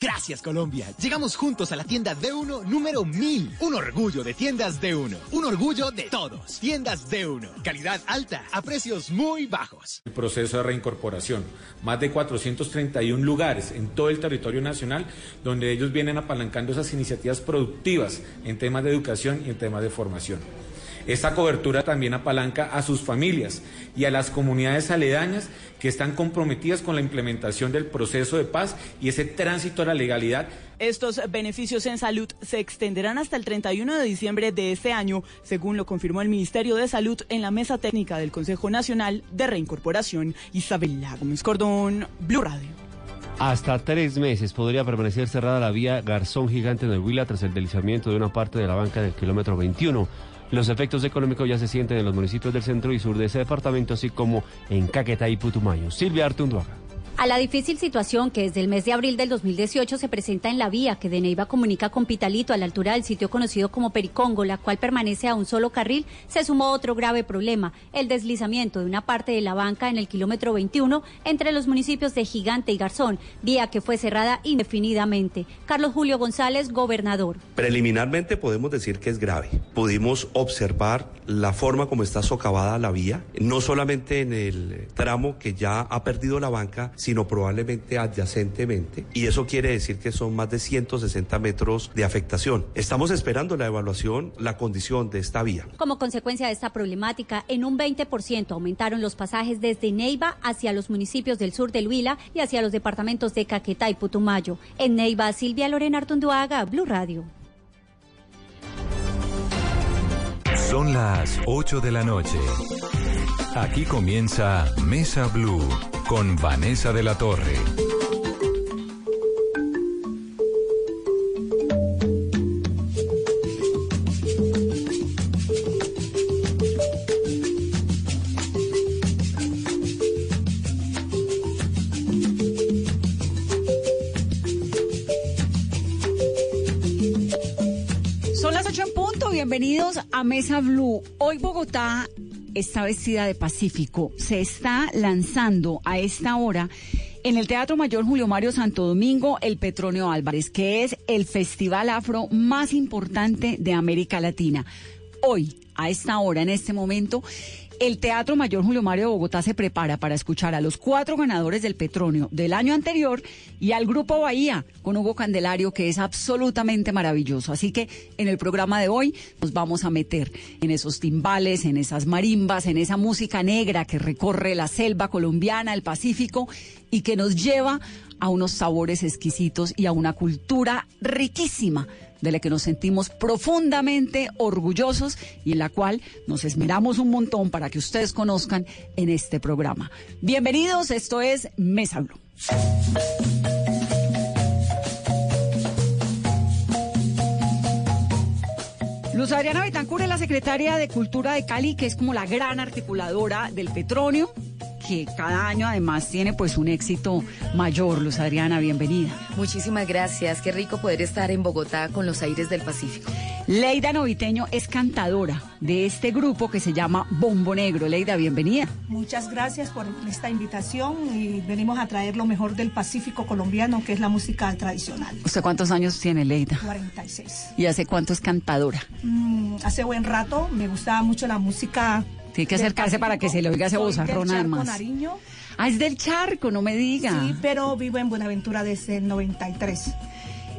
Gracias Colombia. Llegamos juntos a la tienda D1 número 1000. Un orgullo de tiendas D1. Un orgullo de todos. Tiendas D1. Calidad alta a precios muy bajos. El proceso de reincorporación. Más de 431 lugares en todo el territorio nacional donde ellos vienen apalancando esas iniciativas productivas en temas de educación y en temas de formación. Esta cobertura también apalanca a sus familias y a las comunidades aledañas que están comprometidas con la implementación del proceso de paz y ese tránsito a la legalidad. Estos beneficios en salud se extenderán hasta el 31 de diciembre de este año, según lo confirmó el Ministerio de Salud en la mesa técnica del Consejo Nacional de Reincorporación. Isabela Gómez Cordón, Blue Radio. Hasta tres meses podría permanecer cerrada la vía Garzón Gigante en el Huila tras el deslizamiento de una parte de la banca del kilómetro 21. Los efectos económicos ya se sienten en los municipios del centro y sur de ese departamento, así como en Caquetá y Putumayo. Silvia Artunduaga. A la difícil situación que desde el mes de abril del 2018 se presenta en la vía que de Neiva comunica con Pitalito a la altura del sitio conocido como Pericongo, la cual permanece a un solo carril, se sumó otro grave problema, el deslizamiento de una parte de la banca en el kilómetro 21 entre los municipios de Gigante y Garzón, vía que fue cerrada indefinidamente. Carlos Julio González, gobernador. Preliminarmente podemos decir que es grave. Pudimos observar la forma como está socavada la vía, no solamente en el tramo que ya ha perdido la banca, sino probablemente adyacentemente, y eso quiere decir que son más de 160 metros de afectación. Estamos esperando la evaluación, la condición de esta vía. Como consecuencia de esta problemática, en un 20% aumentaron los pasajes desde Neiva hacia los municipios del sur del Huila y hacia los departamentos de Caquetá y Putumayo. En Neiva, Silvia Lorena Artunduaga, Blue Radio. Son las 8 de la noche. Aquí comienza Mesa Blue con Vanessa de la Torre. Son las ocho en punto, bienvenidos a Mesa Blue. Hoy Bogotá está vestida de Pacífico. Se está lanzando a esta hora en el Teatro Mayor Julio Mario Santo Domingo el Petronio Álvarez, que es el festival afro más importante de América Latina. Hoy, a esta hora, en este momento, el Teatro Mayor Julio Mario de Bogotá se prepara para escuchar a los cuatro ganadores del Petronio del año anterior y al Grupo Bahía con Hugo Candelario, que es absolutamente maravilloso. Así que en el programa de hoy nos vamos a meter en esos timbales, en esas marimbas, en esa música negra que recorre la selva colombiana, el Pacífico y que nos lleva a unos sabores exquisitos y a una cultura riquísima de la que nos sentimos profundamente orgullosos y en la cual nos esmeramos un montón para que ustedes conozcan en este programa. Bienvenidos, esto es Mesa Blue. Luz Adriana Betancur es la secretaria de Cultura de Cali, que es como la gran articuladora del Petronio, que cada año además tiene pues un éxito mayor. Luz Adriana, bienvenida. Muchísimas gracias, qué rico poder estar en Bogotá con los aires del Pacífico. Leida Noviteño es cantadora de este grupo que se llama Bombo Negro. Leida, bienvenida. Muchas gracias por esta invitación y venimos a traer lo mejor del Pacífico colombiano, que es la música tradicional. ¿Usted cuántos años tiene, Leida? 46. ¿Y hace cuánto es cantadora? Mm, hace buen rato, me gustaba mucho la música tiene que acercarse para que se le oiga ese vozarrón además. Nariño. Ah, es del charco, no me diga. Sí, pero vivo en Buenaventura desde el 93.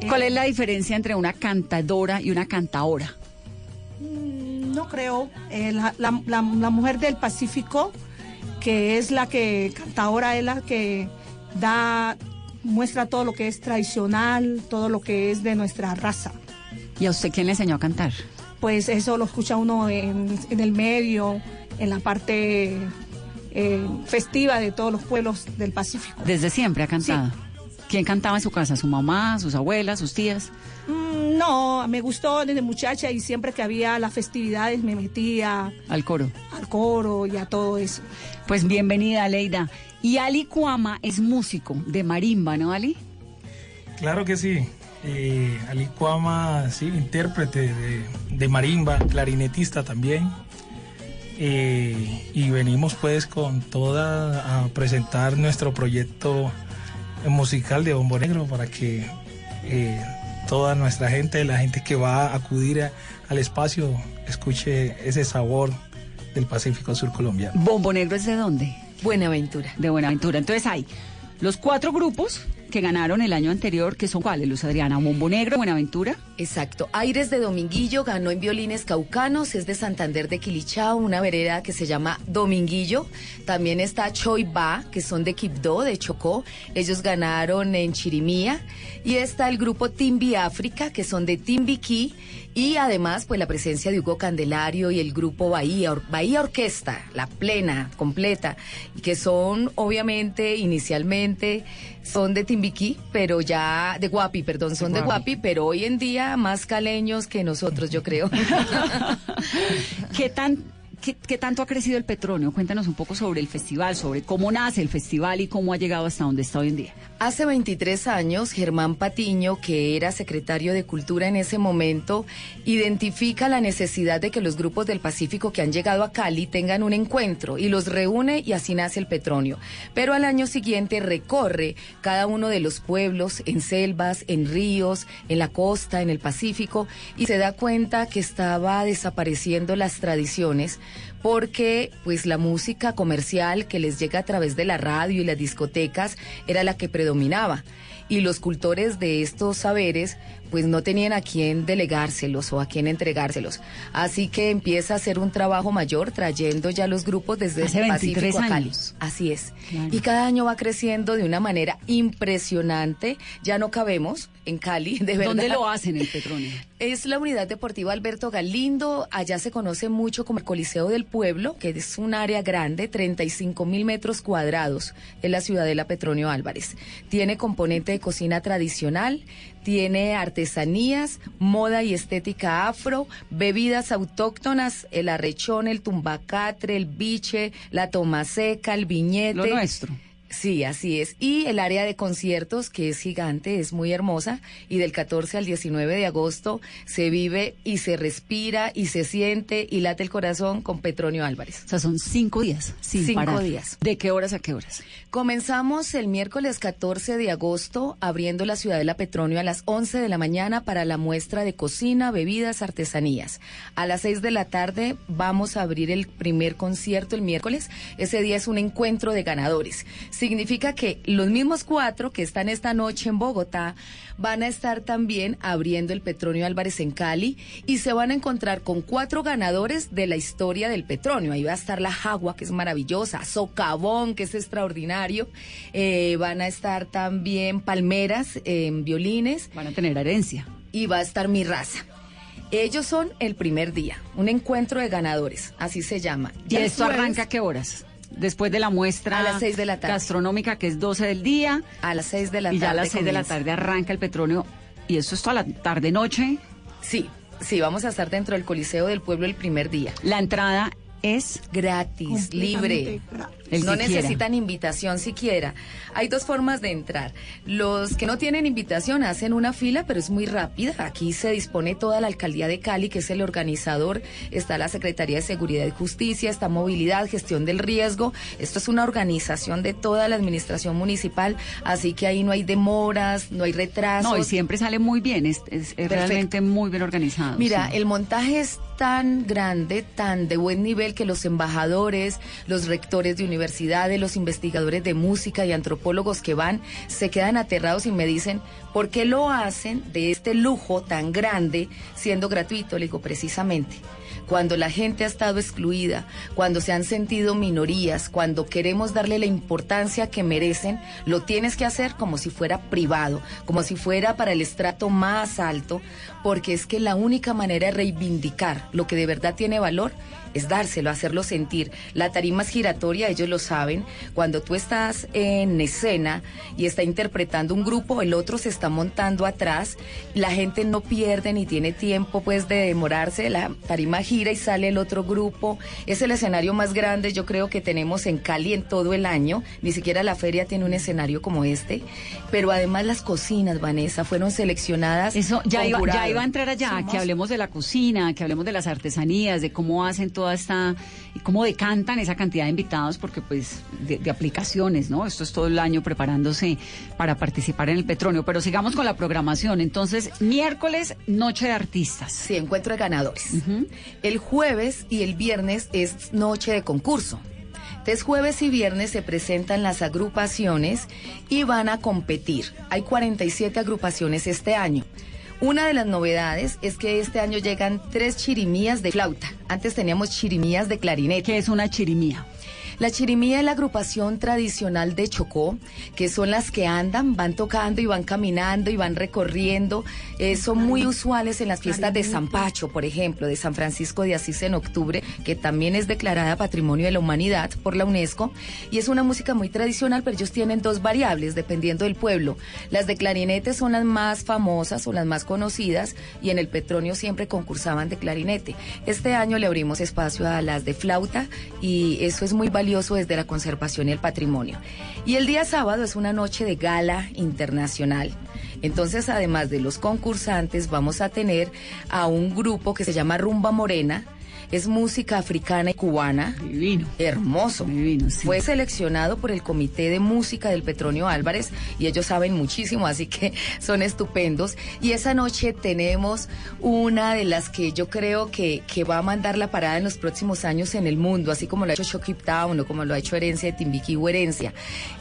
¿Cuál eh, es la diferencia entre una cantadora y una cantaora? No creo. Eh, la, la, la, la, mujer del Pacífico, que es la que canta ahora, es la que da, muestra todo lo que es tradicional, todo lo que es de nuestra raza. ¿Y a usted quién le enseñó a cantar? Pues eso lo escucha uno en, en el medio, en la parte eh, festiva de todos los pueblos del Pacífico. ¿Desde siempre ha cantado? Sí. ¿Quién cantaba en su casa? ¿Su mamá, sus abuelas, sus tías? Mm, no, me gustó desde muchacha y siempre que había las festividades me metía... Al coro. Al coro y a todo eso. Pues bienvenida, Leida. Y Ali Cuama es músico de marimba, ¿no, Ali? Claro que sí. Eh, Ali Cuama, sí, intérprete de, de marimba, clarinetista también. Eh, y venimos pues con toda a presentar nuestro proyecto musical de Bombo Negro para que eh, toda nuestra gente, la gente que va a acudir a- al espacio, escuche ese sabor del Pacífico Sur colombiano. ¿Bombo Negro es de dónde? Buenaventura. De Buenaventura. Entonces hay los cuatro grupos que ganaron el año anterior, que son cuáles, Luz Adriana, Bombo Negro, Buenaventura. Exacto. Aires de Dominguillo ganó en violines caucanos, es de Santander de Quilichao, una vereda que se llama Dominguillo. También está Choiba, que son de Quibdó, de Chocó. Ellos ganaron en Chirimía. Y está el grupo Timbi África, que son de Timbiquí. Y además, pues la presencia de Hugo Candelario y el grupo Bahía, Or- Bahía Orquesta, la plena, completa, y que son obviamente inicialmente son de Timbiquí, pero ya de Guapi, perdón, son de Guapi. Guapi, pero hoy en día más caleños que nosotros, yo creo. ¿Qué tan qué, qué tanto ha crecido el Petronio? Cuéntanos un poco sobre el festival, sobre cómo nace el festival y cómo ha llegado hasta donde está hoy en día. Hace 23 años, Germán Patiño, que era secretario de Cultura en ese momento, identifica la necesidad de que los grupos del Pacífico que han llegado a Cali tengan un encuentro y los reúne y así nace el Petronio. Pero al año siguiente recorre cada uno de los pueblos en selvas, en ríos, en la costa, en el Pacífico y se da cuenta que estaba desapareciendo las tradiciones porque pues la música comercial que les llega a través de la radio y las discotecas era la que predominaba. Y los cultores de estos saberes pues no tenían a quién delegárselos o a quién entregárselos. Así que empieza a hacer un trabajo mayor trayendo ya los grupos desde Hace el 23 Pacífico a Cali. años. Así es. Claro. Y cada año va creciendo de una manera impresionante. Ya no cabemos en Cali, de verdad. ¿Dónde lo hacen el Petronio? Es la unidad deportiva Alberto Galindo. Allá se conoce mucho como el Coliseo del Pueblo, que es un área grande, 35 mil metros cuadrados, en la ciudadela Petronio Álvarez. Tiene componente de cocina tradicional, tiene artesanías, moda y estética afro, bebidas autóctonas, el arrechón, el tumbacatre, el biche, la tomaseca, el viñete. Lo nuestro. Sí, así es. Y el área de conciertos, que es gigante, es muy hermosa, y del 14 al 19 de agosto se vive y se respira y se siente y late el corazón con Petronio Álvarez. O sea, son cinco días. Sin Cinco parar. días. ¿De qué horas a qué horas? Comenzamos el miércoles 14 de agosto abriendo la Ciudadela Petronio a las 11 de la mañana para la muestra de cocina, bebidas, artesanías. A las 6 de la tarde vamos a abrir el primer concierto el miércoles. Ese día es un encuentro de ganadores. Significa que los mismos cuatro que están esta noche en Bogotá van a estar también abriendo el Petronio Álvarez en Cali y se van a encontrar con cuatro ganadores de la historia del Petronio. Ahí va a estar la Jagua, que es maravillosa, Socavón, que es extraordinario. Eh, van a estar también Palmeras en violines. Van a tener herencia. Y va a estar mi raza. Ellos son el primer día, un encuentro de ganadores, así se llama. ¿Y esto jueves- arranca a qué horas? Después de la muestra A las seis de la tarde. gastronómica, que es 12 del día. A las 6 de la y tarde. ya a las 6 de la tarde arranca el Petronio. Y eso es toda la tarde-noche. Sí, sí, vamos a estar dentro del Coliseo del Pueblo el primer día. La entrada es gratis, libre. El no necesitan invitación siquiera. Hay dos formas de entrar. Los que no tienen invitación hacen una fila, pero es muy rápida. Aquí se dispone toda la alcaldía de Cali, que es el organizador. Está la Secretaría de Seguridad y Justicia, está Movilidad, Gestión del Riesgo. Esto es una organización de toda la administración municipal, así que ahí no hay demoras, no hay retrasos. No, y siempre sale muy bien. Es, es- es realmente muy bien organizado. Mira, sí. el montaje es tan grande, tan de buen nivel que los embajadores, los rectores de universidades, los investigadores de música y antropólogos que van se quedan aterrados y me dicen, ¿por qué lo hacen de este lujo tan grande siendo gratuito? Le digo, precisamente. Cuando la gente ha estado excluida, cuando se han sentido minorías, cuando queremos darle la importancia que merecen, lo tienes que hacer como si fuera privado, como si fuera para el estrato más alto, porque es que la única manera de reivindicar lo que de verdad tiene valor es dárselo, hacerlo sentir. La tarima es giratoria, ellos lo saben. Cuando tú estás en escena y está interpretando un grupo, el otro se está montando atrás, la gente no pierde ni tiene tiempo pues de demorarse, la tarima gira y sale el otro grupo. Es el escenario más grande yo creo que tenemos en Cali en todo el año, ni siquiera la feria tiene un escenario como este, pero además las cocinas, Vanessa, fueron seleccionadas. Eso ya iba, ya iba a entrar allá, Somos- que hablemos de la cocina, que hablemos de las artesanías, de cómo hacen toda esta, cómo decantan esa cantidad de invitados, porque pues de, de aplicaciones, ¿no? Esto es todo el año preparándose para participar en el petróleo. Pero sigamos con la programación. Entonces, miércoles, noche de artistas. Sí, encuentro de ganadores. El jueves y el viernes es noche de concurso. Entonces, jueves y viernes se presentan las agrupaciones y van a competir. Hay 47 agrupaciones este año. Una de las novedades es que este año llegan tres chirimías de flauta. Antes teníamos chirimías de clarinete. ¿Qué es una chirimía? La chirimía es la agrupación tradicional de Chocó, que son las que andan, van tocando y van caminando y van recorriendo. Eh, son muy usuales en las fiestas de San Pacho, por ejemplo, de San Francisco de Asís en octubre, que también es declarada Patrimonio de la Humanidad por la UNESCO. Y es una música muy tradicional, pero ellos tienen dos variables dependiendo del pueblo. Las de clarinete son las más famosas o las más conocidas y en el Petronio siempre concursaban de clarinete. Este año le abrimos espacio a las de flauta y eso es muy valioso desde la conservación y el patrimonio. Y el día sábado es una noche de gala internacional. Entonces, además de los concursantes, vamos a tener a un grupo que se llama Rumba Morena, es música africana y cubana. Divino. Hermoso. Divino, sí. Fue seleccionado por el Comité de Música del Petronio Álvarez y ellos saben muchísimo, así que son estupendos. Y esa noche tenemos una de las que yo creo que, que va a mandar la parada en los próximos años en el mundo, así como lo ha hecho Shock Town o como lo ha hecho Herencia de Timbiquí o Herencia,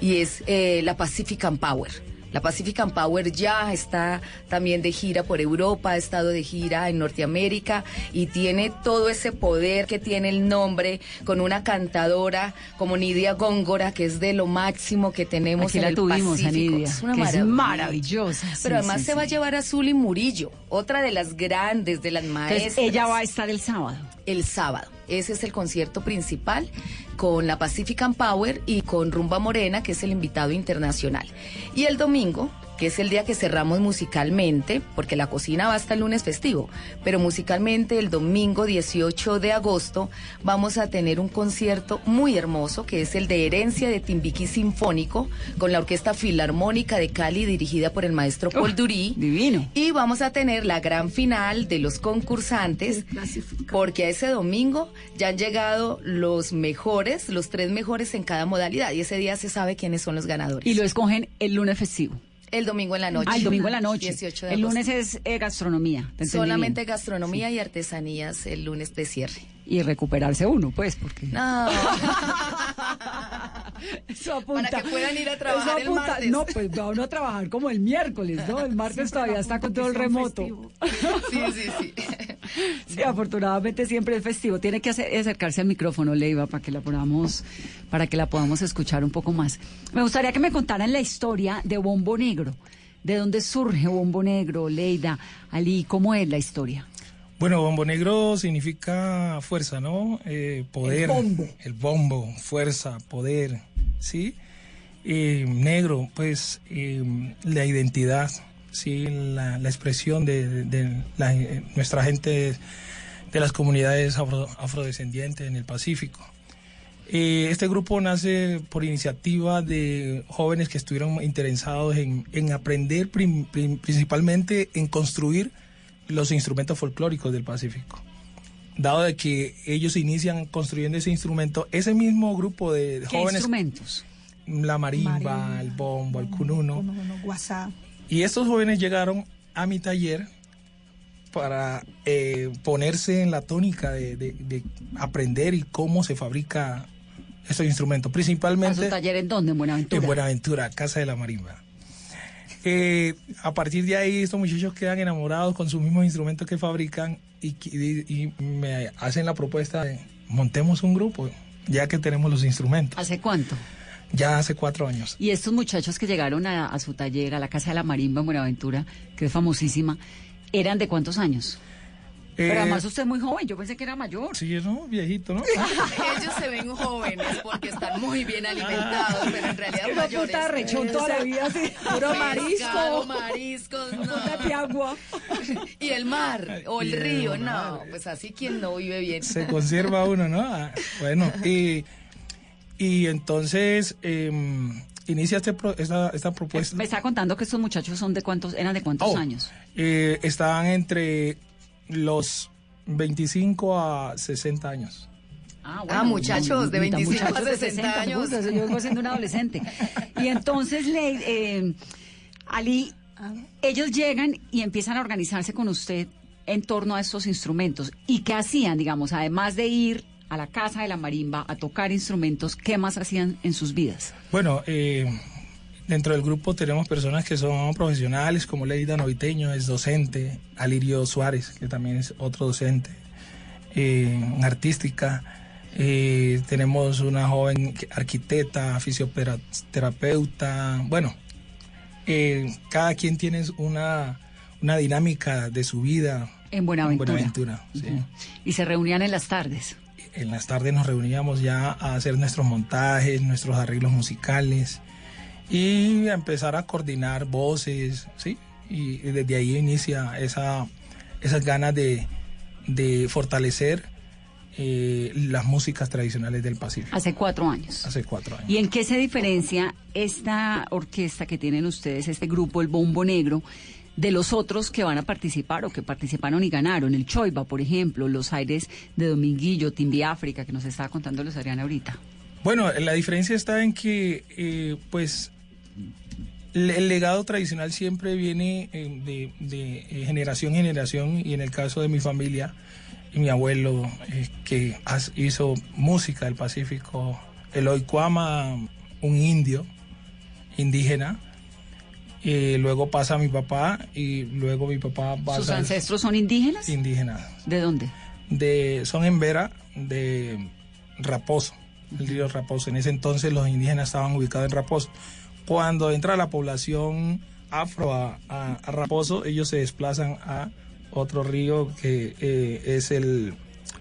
y es eh, la Pacific Power. La Pacific Power ya está también de gira por Europa, ha estado de gira en Norteamérica y tiene todo ese poder que tiene el nombre con una cantadora como Nidia Góngora, que es de lo máximo que tenemos Aquí en la el tuvimos, a Pacífico. Nidia, Es una que es maravillosa, sí, Pero además sí, se va a llevar a Zuli Murillo, otra de las grandes, de las maestras. Entonces, ella va a estar el sábado. El sábado. Ese es el concierto principal con la Pacific Power y con Rumba Morena, que es el invitado internacional. Y el domingo, que es el día que cerramos musicalmente, porque la cocina va hasta el lunes festivo, pero musicalmente el domingo 18 de agosto vamos a tener un concierto muy hermoso, que es el de Herencia de Timbiquí Sinfónico, con la Orquesta Filarmónica de Cali, dirigida por el maestro Paul Durí. Divino. Y vamos a tener la gran final de los concursantes, porque a ese domingo ya han llegado los mejores, los tres mejores en cada modalidad, y ese día se sabe quiénes son los ganadores. Y lo escogen el lunes festivo. El domingo en la noche. Ah, el domingo en la noche. 18 de el lunes es eh, gastronomía. ¿te entendí Solamente bien? gastronomía y artesanías el lunes de cierre. Y recuperarse uno, pues, porque... No. Eso apunta. Para que puedan ir a trabajar Eso el martes. No, pues va uno a trabajar como el miércoles, ¿no? El martes todavía está con todo el remoto. Sí, sí, sí. Sí, afortunadamente siempre es festivo. Tiene que hacer- acercarse al micrófono, Leiva, para que la podamos, para que la podamos escuchar un poco más. Me gustaría que me contaran la historia de Bombo Negro. ¿De dónde surge Bombo Negro, Leida, Ali? ¿Cómo es la historia? Bueno, bombo negro significa fuerza, ¿no? Eh, poder. El bombo. El bombo, fuerza, poder, ¿sí? Eh, negro, pues eh, la identidad, ¿sí? La, la expresión de, de la- eh, nuestra gente de las comunidades afro- afrodescendientes en el Pacífico. Este grupo nace por iniciativa de jóvenes que estuvieron interesados en, en aprender prim- prim- principalmente en construir los instrumentos folclóricos del Pacífico. Dado de que ellos inician construyendo ese instrumento, ese mismo grupo de ¿Qué jóvenes, instrumentos? la marimba, Marimba, el bombo, el cununo, No, no, no, WhatsApp. y estos jóvenes llegaron a mi taller para eh, ponerse en la tónica de, de- de aprender y cómo se fabrica estos instrumentos, ¿A principalmente su taller en dónde? En Buenaventura. en Buenaventura, Casa de la Marimba. Eh, a partir de ahí, estos muchachos quedan enamorados con sus mismos instrumentos que fabrican y, y- y me hacen la propuesta de montemos un grupo, ya que tenemos los instrumentos. ¿Hace cuánto? Ya hace cuatro años. Y estos muchachos que llegaron a, a su taller, a la Casa de la Marimba en Buenaventura, que es famosísima, ¿eran de cuántos años? Pero Eh, además usted es muy joven, yo pensé que era mayor. Sí, ¿no? Viejito, ¿no? Ellos se ven jóvenes porque están muy bien alimentados, pero en realidad no mayores. apunta rechón toda la vida, así, puro marisco. Mariscos, no. Punta de agua. Y el mar o el Y el río, no, pues así quien no vive bien. se conserva uno, ¿no? Ah, Bueno, y, y entonces em, inicia este pro- esta, esta propuesta. Me está contando que estos muchachos son de cuántos, eran de cuántos Oh, años. eh, estaban entre los 25 a 60 años. Ah, muchachos de ni tan 25 a muchachos de 60 años. yo vengo siendo un adolescente. Y entonces, le, eh, Ali, ellos llegan y empiezan a organizarse con usted en torno a estos instrumentos. ¿Y qué hacían, digamos, además de ir a la casa de la marimba a tocar instrumentos, qué más hacían en sus vidas? Bueno, eh, dentro del grupo tenemos personas que son profesionales, como Leida Noviteño, es docente, Alirio Suárez, que también es otro docente, eh, en artística. Eh, tenemos una joven arquitecta, fisioterapeuta. Bueno, eh, cada quien tiene una, una dinámica de su vida. En Buenaventura. Buenaventura, sí. Ujú. Y se reunían en las tardes. En las tardes nos reuníamos ya a hacer nuestros montajes, nuestros arreglos musicales y a empezar a coordinar voces, ¿sí? Y desde ahí inicia esa, esas ganas de, de fortalecer eh, las músicas tradicionales del Pacífico. Hace cuatro años. Hace cuatro años. ¿Y en qué se diferencia esta orquesta que tienen ustedes, este grupo, el Bombo Negro, de los otros que van a participar o que participaron y ganaron? El Choiba, por ejemplo, los aires de Dominguillo, Timbi África, que nos estaba contando los Adriana ahorita. Bueno, la diferencia está en que, eh, pues, el, el legado tradicional siempre viene eh, de, de, eh, generación en generación y en el caso de mi familia, mi abuelo eh, que has- hizo música del Pacífico, Eloy Cuama, un indio, indígena, eh, luego pasa mi papá y luego mi papá pasa... ¿Sus ancestros son indígenas? Indígenas. ¿De dónde? de son en Vera de Raposo, el río Raposo. En ese entonces los indígenas estaban ubicados en Raposo. Cuando entra la población afro a, a- a Raposo, ellos se desplazan a otro río que eh, es el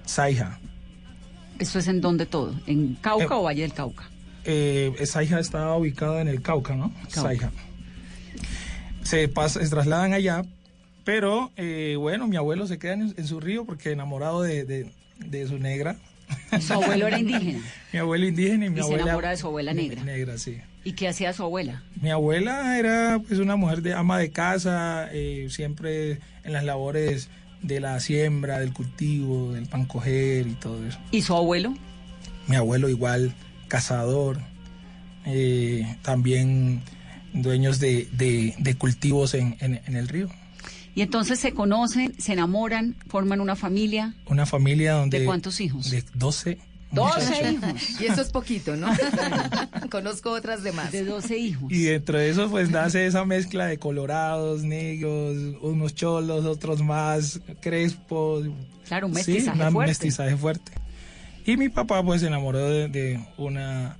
Saija. ¿Esto es en dónde todo? ¿En Cauca Eh, o Valle del Cauca? Eh, Saija está ubicado en el Cauca, ¿no? Cauca. Saija. Se, pasa, se trasladan allá, pero eh, bueno, mi abuelo se queda en, en su río porque enamorado de, de- de su negra. Su abuelo era indígena. Mi abuelo indígena y mi Y se abuela. enamora de su abuela negra. Negra, sí. ¿Y qué hacía su abuela? Mi abuela era pues una mujer de ama de casa, eh, siempre en las labores de la siembra, del cultivo, del pan coger y todo eso. ¿Y su abuelo? Mi abuelo igual, cazador, eh, también dueños de, de- de cultivos en, en- en el río. Y entonces se conocen, se enamoran, forman una familia. Una familia donde... ¿De cuántos hijos? De 12. 12 muchachos. hijos. Y eso es poquito, ¿no? Conozco otras de más. De 12 hijos. Y dentro de eso pues nace esa mezcla de colorados, negros, unos cholos, otros más crespos. Claro, un Sí, mestizaje una fuerte. mestizaje fuerte. Y mi papá pues se enamoró de, de una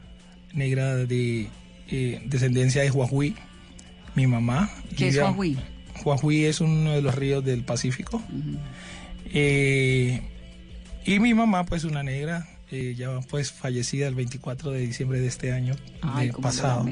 negra de eh, descendencia de Huajuí, mi mamá. ¿Qué es Ella- Huajuí es uno de los ríos del Pacífico. Eh, y mi mamá pues una negra, eh, ya pues fallecida el 24 de diciembre de este año Ay, de cómo pasado.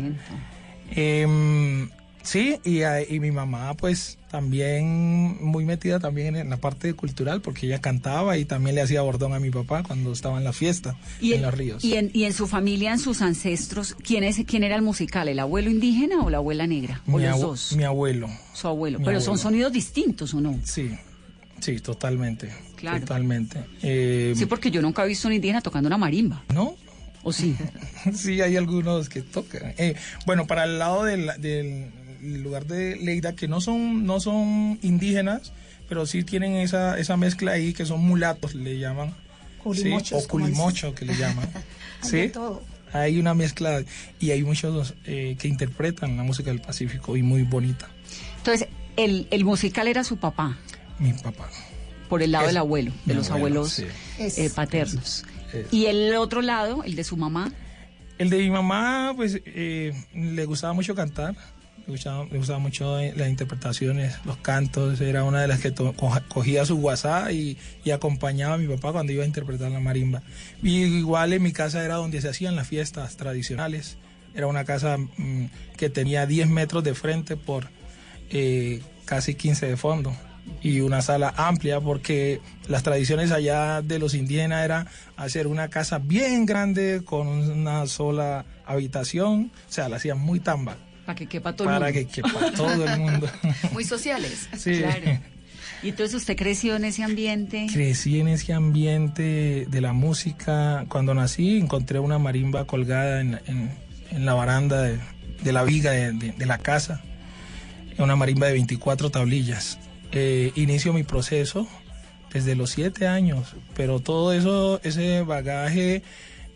Sí, y, a- y mi mamá pues también muy metida también en la parte cultural porque ella cantaba y también le hacía bordón a mi papá cuando estaba en la fiesta Y en en, los ríos. y en, y en su familia, en sus ancestros, ¿quién, es, ¿quién era el musical? ¿El abuelo indígena o la abuela negra? ¿O mi, los dos? mi abuelo. Su abuelo. mi Pero son sonidos distintos, ¿o no? Sí, sí, totalmente. Claro. Totalmente. Eh, Sí, porque yo nunca he visto un indígena tocando una marimba. ¿No? ¿O sí? sí, hay algunos que tocan. Eh, bueno, para el lado del, del lugar de Leida, que no son, no son indígenas, pero sí tienen esa, esa mezcla ahí, que son mulatos, le llaman. Culimochos, Sí, o culimocho, que le llaman. Sí. todo. Hay una mezcla y hay muchos eh, que interpretan la música del Pacífico y muy bonita. Entonces, el, el musical era su papá, Mi papá. por el lado Es- del abuelo, de los abuelo, abuelos sí. Es- eh, paternos. Es- Y el otro lado, el de su mamá, El de mi mamá, pues eh, le gustaba mucho cantar, le gustaba, mucho las interpretaciones, los cantos, era una de las que cogía su WhatsApp y, y acompañaba a mi papá cuando iba a interpretar la marimba. Y igual en mi casa era donde se hacían las fiestas tradicionales, era una casa mm, que tenía 10 metros de frente por eh, casi 15 de fondo y una sala amplia porque las tradiciones allá de los indígenas era hacer una casa bien grande con una sola habitación, o sea, la hacían muy tamba para que quepa todo el para mundo. que quepa todo el mundo. Muy sociales. Sí. Claro. Y entonces usted creció en ese ambiente. Crecí en ese ambiente de la música. Cuando nací encontré una marimba colgada en, en- en la baranda de, de la viga de, de- de la casa. Una marimba de 24 tablillas. Eh, inicio mi proceso desde los siete años, pero todo eso, ese bagaje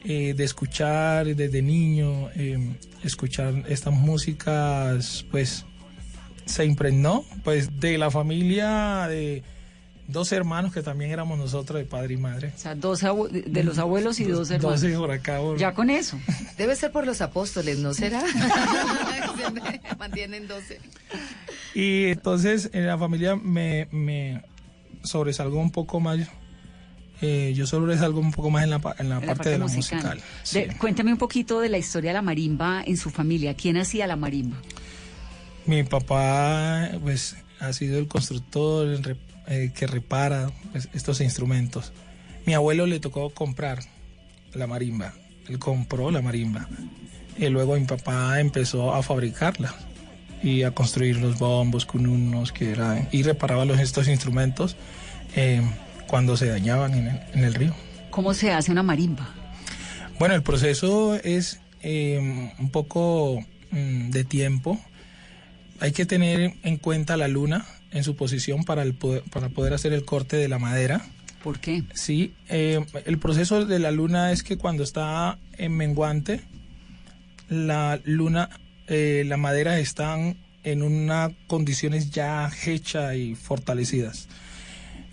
eh, de escuchar desde niño, eh, escuchar estas músicas, pues se impregnó pues de la familia de dos hermanos que también éramos nosotros de padre y madre. O sea, dos de- los abuelos y dos hermanos. Dos por acá. por- Ya con eso. Debe ser por los apóstoles, ¿no será? Mantienen 12. Y entonces en la familia me, me sobresalgo un poco más. Eh, yo sobresalgo un poco más en la, en la, en la parte, de la musical. De- cuéntame un poquito de la historia de la marimba en su familia. ¿Quién hacía la marimba? Mi papá pues ha sido el constructor el re- eh, que repara pues, estos instrumentos. Mi abuelo le tocó comprar la marimba. Él compró la marimba. Y luego mi papá empezó a fabricarla y a construir los bombos con unos que era y reparaba los estos instrumentos eh, cuando se dañaban en el- en el río. ¿Cómo se hace una marimba? Bueno, el proceso es eh, un poco mm, de tiempo. Hay que tener en cuenta la luna en su posición para, el poder, para poder hacer el corte de la madera. ¿Por qué? Sí, eh, el proceso de la luna es que cuando está en menguante, la luna, eh, la madera están en unas condiciones ya hechas y fortalecidas.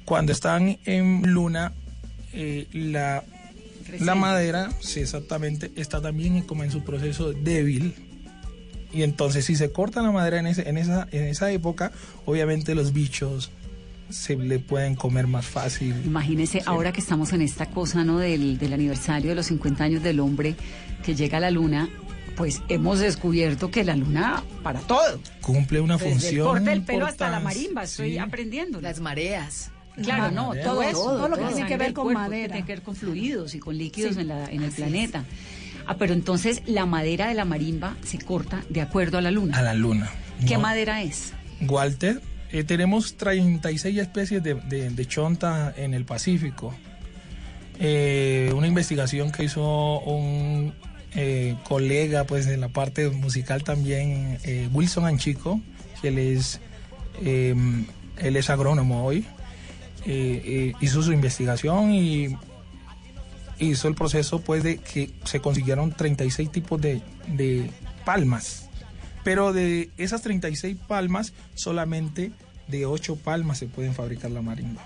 Cuando están en luna, eh, la, madera, sí, exactamente, está también como en su proceso débil. Y entonces si se corta la madera en, ese, en, esa, en esa época, obviamente los bichos se le pueden comer más fácil. Imagínese ahora que estamos en esta cosa, ¿no? Del, del aniversario de los 50 años del hombre que llega a la luna, pues hemos descubierto que la luna para todo. Cumple una Desde el función. corte del pelo hasta la marimba, estoy sí. aprendiendo. Las mareas. Claro, no, todo eso, Todo lo que tiene que ver con cuerpo, madera. Que tiene que ver con fluidos y con líquidos Sí, en, la, en el es. planeta. Ah, pero entonces la madera de la marimba se corta de acuerdo a la luna. A la luna. ¿Qué No. madera es? Walter, eh, tenemos 36 especies de, de- de chonta en el Pacífico. Eh, una investigación que hizo un eh, colega pues de la parte musical también, eh, Wilson Anchico, que él es, eh, él es agrónomo hoy. Eh, eh, hizo su investigación y hizo el proceso pues de que se consiguieron 36 tipos de, de palmas. Pero de esas 36 palmas, solamente de 8 palmas se pueden fabricar la marimba.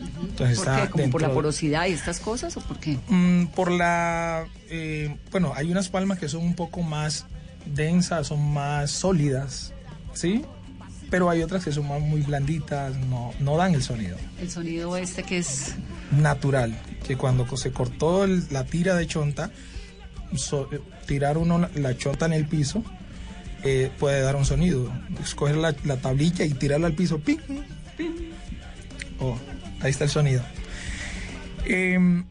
Entonces ¿Por está qué? ¿Como por la porosidad y estas cosas o por qué? Mm, por la... eh, bueno, hay unas palmas que son un poco más densas, son más sólidas, ¿sí? Pero hay otras que son más muy blanditas, no, no dan el sonido El sonido este que es... natural, que cuando se cortó el- la tira de chonta, so- eh, tirar uno la, la chonta en el piso, eh, puede dar un sonido. Escoger la, la tablilla y tirarla al piso, ping, ping. Oh, ahí está el sonido. Em,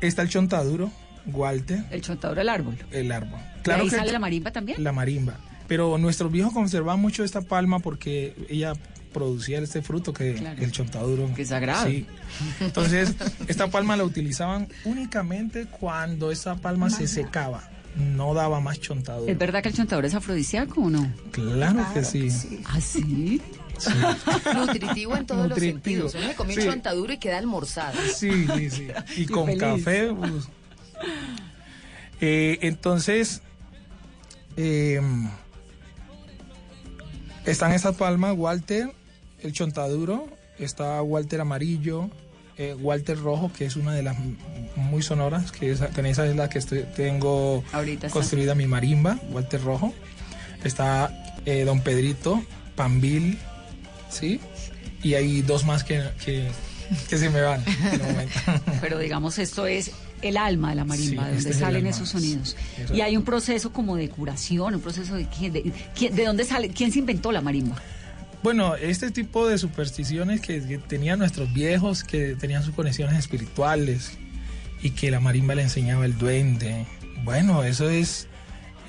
está el chontaduro, Walter, El chontador del árbol. el árbol. ¿Y ahí que sale el- la marimba también? la marimba. Pero nuestros viejos conservaban mucho esta palma porque ella producía este fruto que Claro. el chontaduro. Que es sagrado. Sí. Entonces, esta palma la utilizaban únicamente cuando esa palma se secaba. No daba más chontaduro. ¿Es verdad que el chontador es afrodisíaco o no? Claro, que sí. ¿Ah, sí? Nutritivo en todos Nutritivo. los sentidos. Uno le come Sí. un chontaduro y queda almorzado. Sí, sí, sí. Y con feliz. café. pues. Eh, entonces, eh, están esas palmas, Walter, el chontaduro, está Walter amarillo, eh, Walter rojo, que es una de las muy sonoras, que esa, que esa es la que estoy- tengo Ahorita está. construida mi marimba, Walter rojo. Está eh, Don Pedrito, Pambil, ¿sí? Y hay dos más que, que, que se me van en el momento. Pero digamos, esto es el alma de la marimba, Sí, de donde es salen esos sonidos. Y hay un proceso como de curación, un proceso de quién, de, de dónde sale, quién se inventó la marimba. Bueno, este tipo de supersticiones que, que tenían nuestros viejos, que tenían sus conexiones espirituales y que la marimba le enseñaba el duende. Bueno, eso es,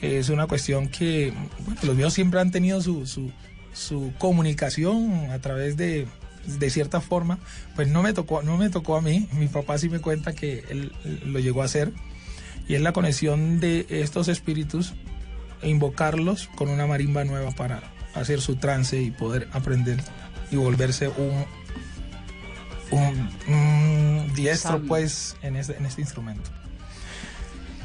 es una cuestión que bueno, los viejos siempre han tenido su, su- su comunicación a través de, de cierta forma, pues no me tocó, no me tocó a mí. Mi papá sí me cuenta que él, lo llegó a hacer. Y es la conexión de estos espíritus e invocarlos con una marimba nueva para hacer su trance y poder aprender y volverse un, un, un diestro pues en este, en este instrumento.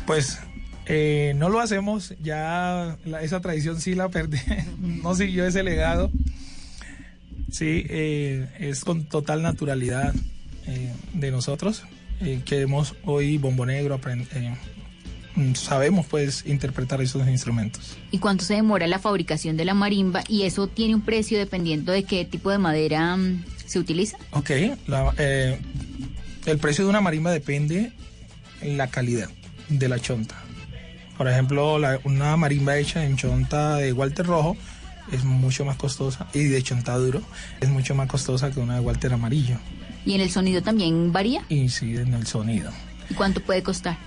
Pues eh, no lo hacemos, ya la- esa tradición sí la perdí, no siguió ese legado. Sí, eh, es con total naturalidad eh, de nosotros eh, que hemos hoy Bombo Negro, eh, mm, sabemos pues interpretar esos instrumentos. ¿Y cuánto se demora la fabricación de la marimba? Y eso tiene un precio dependiendo de qué tipo de madera mm, se utiliza. Ok, la- eh, el precio de una marimba depende en la calidad de la chonta. Por ejemplo, la- una marimba hecha en chonta de Walter Rojo es mucho más costosa y de chonta duro es mucho más costosa que una de Walter Amarillo. ¿Y en el sonido también varía? Incide en el sonido. ¿Y cuánto puede costar?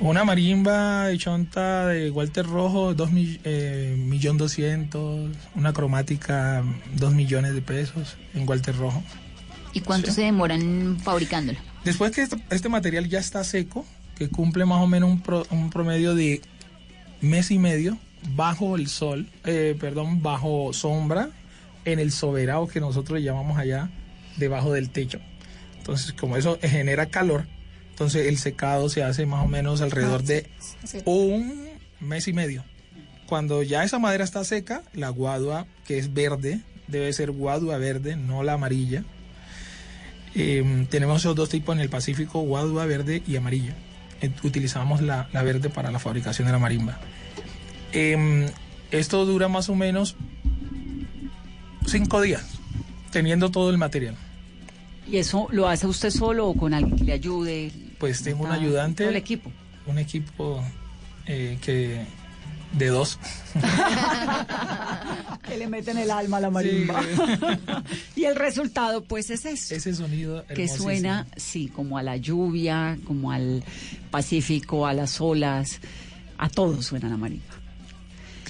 Una marimba de chonta de Walter Rojo, dos mi- eh, millón doscientos. Una cromática, dos millones de pesos en Walter Rojo. ¿Y cuánto Sí. se demoran fabricándolo? Después que esto- este material ya está seco, que cumple más o menos un, pro- un promedio de mes y medio bajo el sol, eh, perdón, bajo sombra, en el soberano que nosotros llamamos allá, debajo del techo. Entonces, como eso genera calor, entonces el secado se hace más o menos alrededor de un mes y medio. Cuando ya esa madera está seca, la guadua, que es verde, debe ser guadua verde, no la amarilla. Eh, tenemos esos dos tipos en el Pacífico, guadua verde y amarilla. Eh, utilizamos la, la verde para la fabricación de la marimba. Em, esto dura más o menos cinco días, teniendo todo el material. ¿Y eso lo hace usted solo o con alguien que le ayude? Pues tengo un ayudante. todo el equipo. Un equipo eh, que de dos. que le meten el alma a la marimba. y el resultado, pues, es eso. Ese sonido que suena, sí, como a la lluvia, como al Pacífico, a las olas, a todo suena la marimba.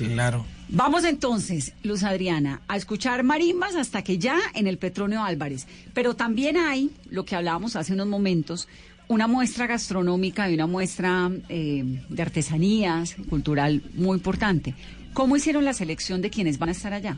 Claro. Vamos entonces, Luz Adriana, a escuchar marimbas hasta que ya en el Petronio Álvarez. Pero también hay, lo que hablábamos hace unos momentos, una muestra gastronómica y una muestra eh, de artesanías cultural muy importante. ¿Cómo hicieron la selección de quienes van a estar allá?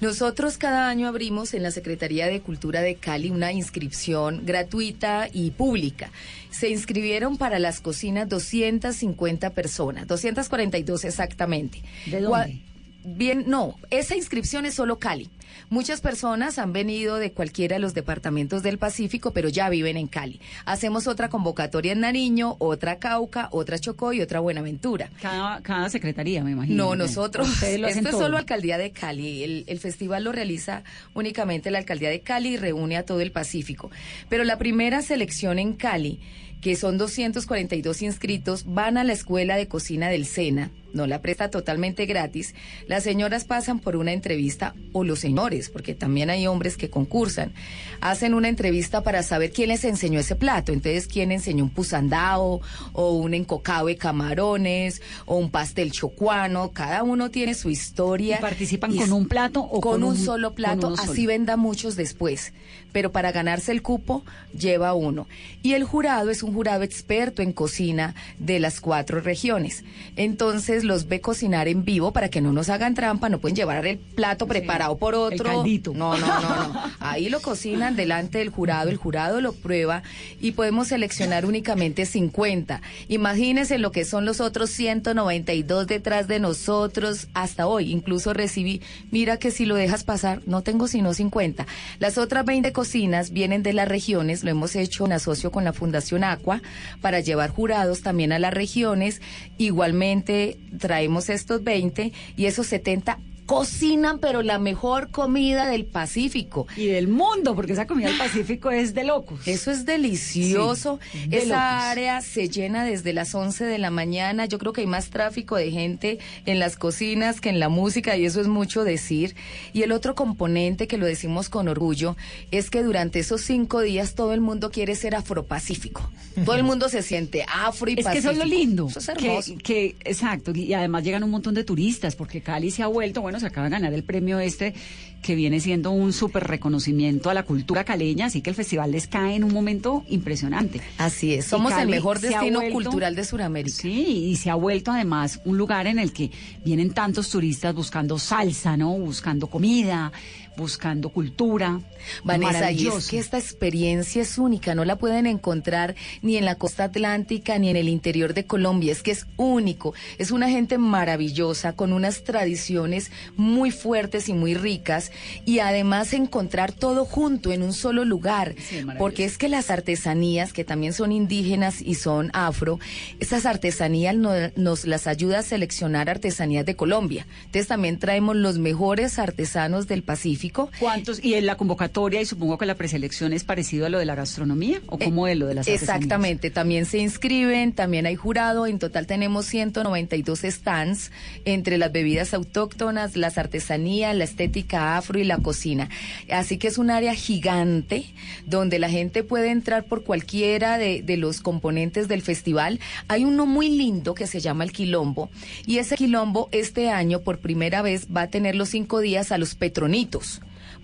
Nosotros cada año abrimos en la Secretaría de Cultura de Cali una inscripción gratuita y pública. Se inscribieron para las cocinas 250 personas, 242 exactamente. ¿De dónde? Bien, no, esa inscripción es solo Cali. Muchas personas han venido de cualquiera de los departamentos del Pacífico, pero ya viven en Cali. Hacemos otra convocatoria en Nariño, otra Cauca, otra Chocó y otra Buenaventura. Cada, cada secretaría, me imagino. No, nosotros. Esto es solo Alcaldía de Cali. El, el festival lo realiza únicamente la Alcaldía de Cali y reúne a todo el Pacífico. Pero la primera selección en Cali, que son 242 inscritos, van a la Escuela de Cocina del SENA. No la presta totalmente gratis. Las señoras pasan por una entrevista, o los señores, porque también hay hombres que concursan. Hacen una entrevista para saber quién les enseñó ese plato. Entonces, quién enseñó un pusandao, o un encocado de camarones, o un pastel chocuano. Cada uno tiene su historia. ¿Y participan Y con un plato o con, con un, un- solo plato? Así solo? venda muchos después. Pero para ganarse el cupo, lleva uno. Y el jurado es un jurado experto en cocina de las cuatro regiones. Entonces los ve cocinar en vivo para que no nos hagan trampa, no pueden llevar el plato preparado por otro. caldito. No, no, no, no. Ahí lo cocinan delante del jurado, el jurado lo prueba y podemos seleccionar únicamente 50. Imagínense lo que son los otros 192 detrás de nosotros hasta hoy. Incluso recibí, mira que si lo dejas pasar, no tengo sino 50. Las otras 20 cocinas vienen de las regiones, lo hemos hecho en asocio con la Fundación Aqua para llevar jurados también a las regiones. Igualmente traemos estos 20 y esos 70 cocinan, pero la mejor comida del Pacífico. Y del mundo, porque esa comida del Pacífico es de locos. Eso es delicioso. Sí, de Esa locos. área se llena desde las 11 de la mañana. Yo creo que hay más tráfico de gente en las cocinas que en la música y eso es mucho decir. Y el otro componente que lo decimos con orgullo es que durante esos cinco días todo el mundo quiere ser afropacífico. Todo el mundo se siente afro y Es que pacífico. eso es lo lindo. Eso es que, hermoso. que- exacto. Y además llegan un montón de turistas, porque Cali se ha vuelto, bueno, Se acaba de ganar el premio este que viene siendo un súper reconocimiento a la cultura caleña, así que el festival les cae en un momento impresionante. Así es, somos el mejor destino cultural de Sudamérica. Sí, y se ha vuelto además un lugar en el que vienen tantos turistas buscando salsa, ¿no? Buscando comida, buscando cultura. Vanessa, y es que esta experiencia es única, no la pueden encontrar ni en la costa atlántica ni en el interior de Colombia, es que es único, es una gente maravillosa, con unas tradiciones muy fuertes y muy ricas, y además encontrar todo junto en un solo lugar, porque es que las artesanías, que también son indígenas y son afro, esas artesanías nos las ayuda a seleccionar artesanías de Colombia. Entonces también traemos los mejores artesanos del Pacífico, ¿Cuántos? ¿Y en la convocatoria, y supongo que la preselección es parecido a lo de la gastronomía o como es lo de las Exactamente, también se inscriben, también hay jurado, en total tenemos 192 stands entre las bebidas autóctonas, las artesanías, la estética afro y la cocina. Así que es un área gigante donde la gente puede entrar por cualquiera de, de los componentes del festival. Hay uno muy lindo que se llama el Quilombo y ese Quilombo este año por primera vez va a tener los cinco días a los petronitos.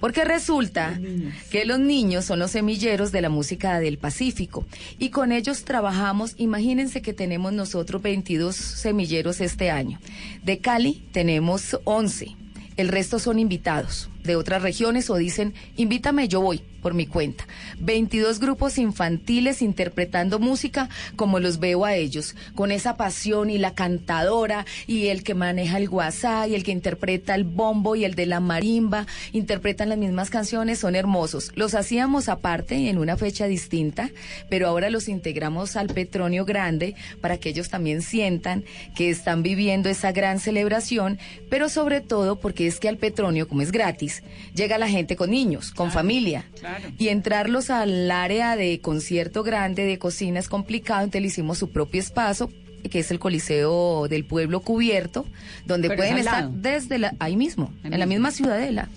Porque resulta que los niños son los semilleros de la música del Pacífico. Y con ellos trabajamos, imagínense que tenemos nosotros 22 semilleros este año. De Cali tenemos 11, el resto son invitados de otras regiones o dicen, invítame, yo voy por mi cuenta. 22 grupos infantiles interpretando música como los veo a ellos, con esa pasión y la cantadora y el que maneja el guasá y el que interpreta el bombo y el de la marimba, interpretan las mismas canciones, son hermosos. Los hacíamos aparte en una fecha distinta, pero ahora los integramos al Petronio Grande para que ellos también sientan que están viviendo esa gran celebración, pero sobre todo porque es que al Petronio, como es gratis, llega la gente con niños, con familia. Y entrarlos al área de concierto grande de cocina es complicado, entonces le hicimos su propio espacio que es el Coliseo del Pueblo Cubierto, donde pueden estar desde la, ahí mismo, en la misma ciudadela.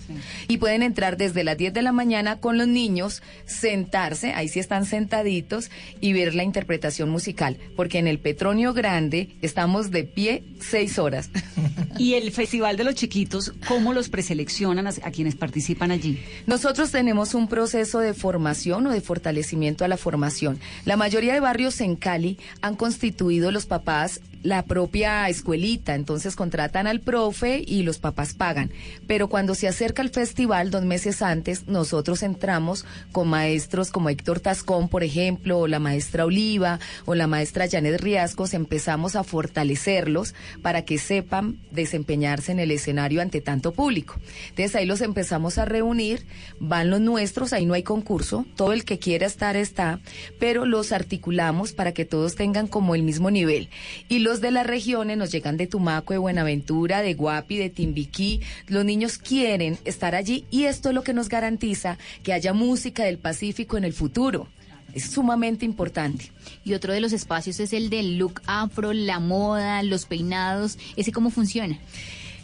Y pueden entrar desde las 10 de la mañana con los niños, sentarse, ahí sí están sentaditos, y ver la interpretación musical. Porque en el Petronio Grande estamos de pie seis horas. ¿Y el Festival de los Chiquitos, cómo los preseleccionan a, a quienes participan allí? Nosotros tenemos un proceso de formación o de fortalecimiento a la formación. La mayoría de barrios en Cali han constituido los papás la propia escuelita, entonces contratan al profe y los papás pagan. Pero cuando se acerca el festival, dos meses antes, nosotros entramos con maestros como Héctor Tascón, por ejemplo, o la maestra Oliva, o la maestra Janet Riascos, empezamos a fortalecerlos para que sepan desempeñarse en el escenario ante tanto público. Entonces ahí los empezamos a reunir, van los nuestros, ahí no hay concurso, todo el que quiera estar está, pero los articulamos para que todos tengan como el mismo nivel. Y los de las regiones nos llegan de Tumaco, de Buenaventura, de Guapi, de Timbiquí. Los niños quieren estar allí y esto es lo que nos garantiza que haya música del Pacífico en el futuro. Es sumamente importante. Y otro de los espacios es el del look afro, la moda, los peinados. ¿Ese cómo funciona?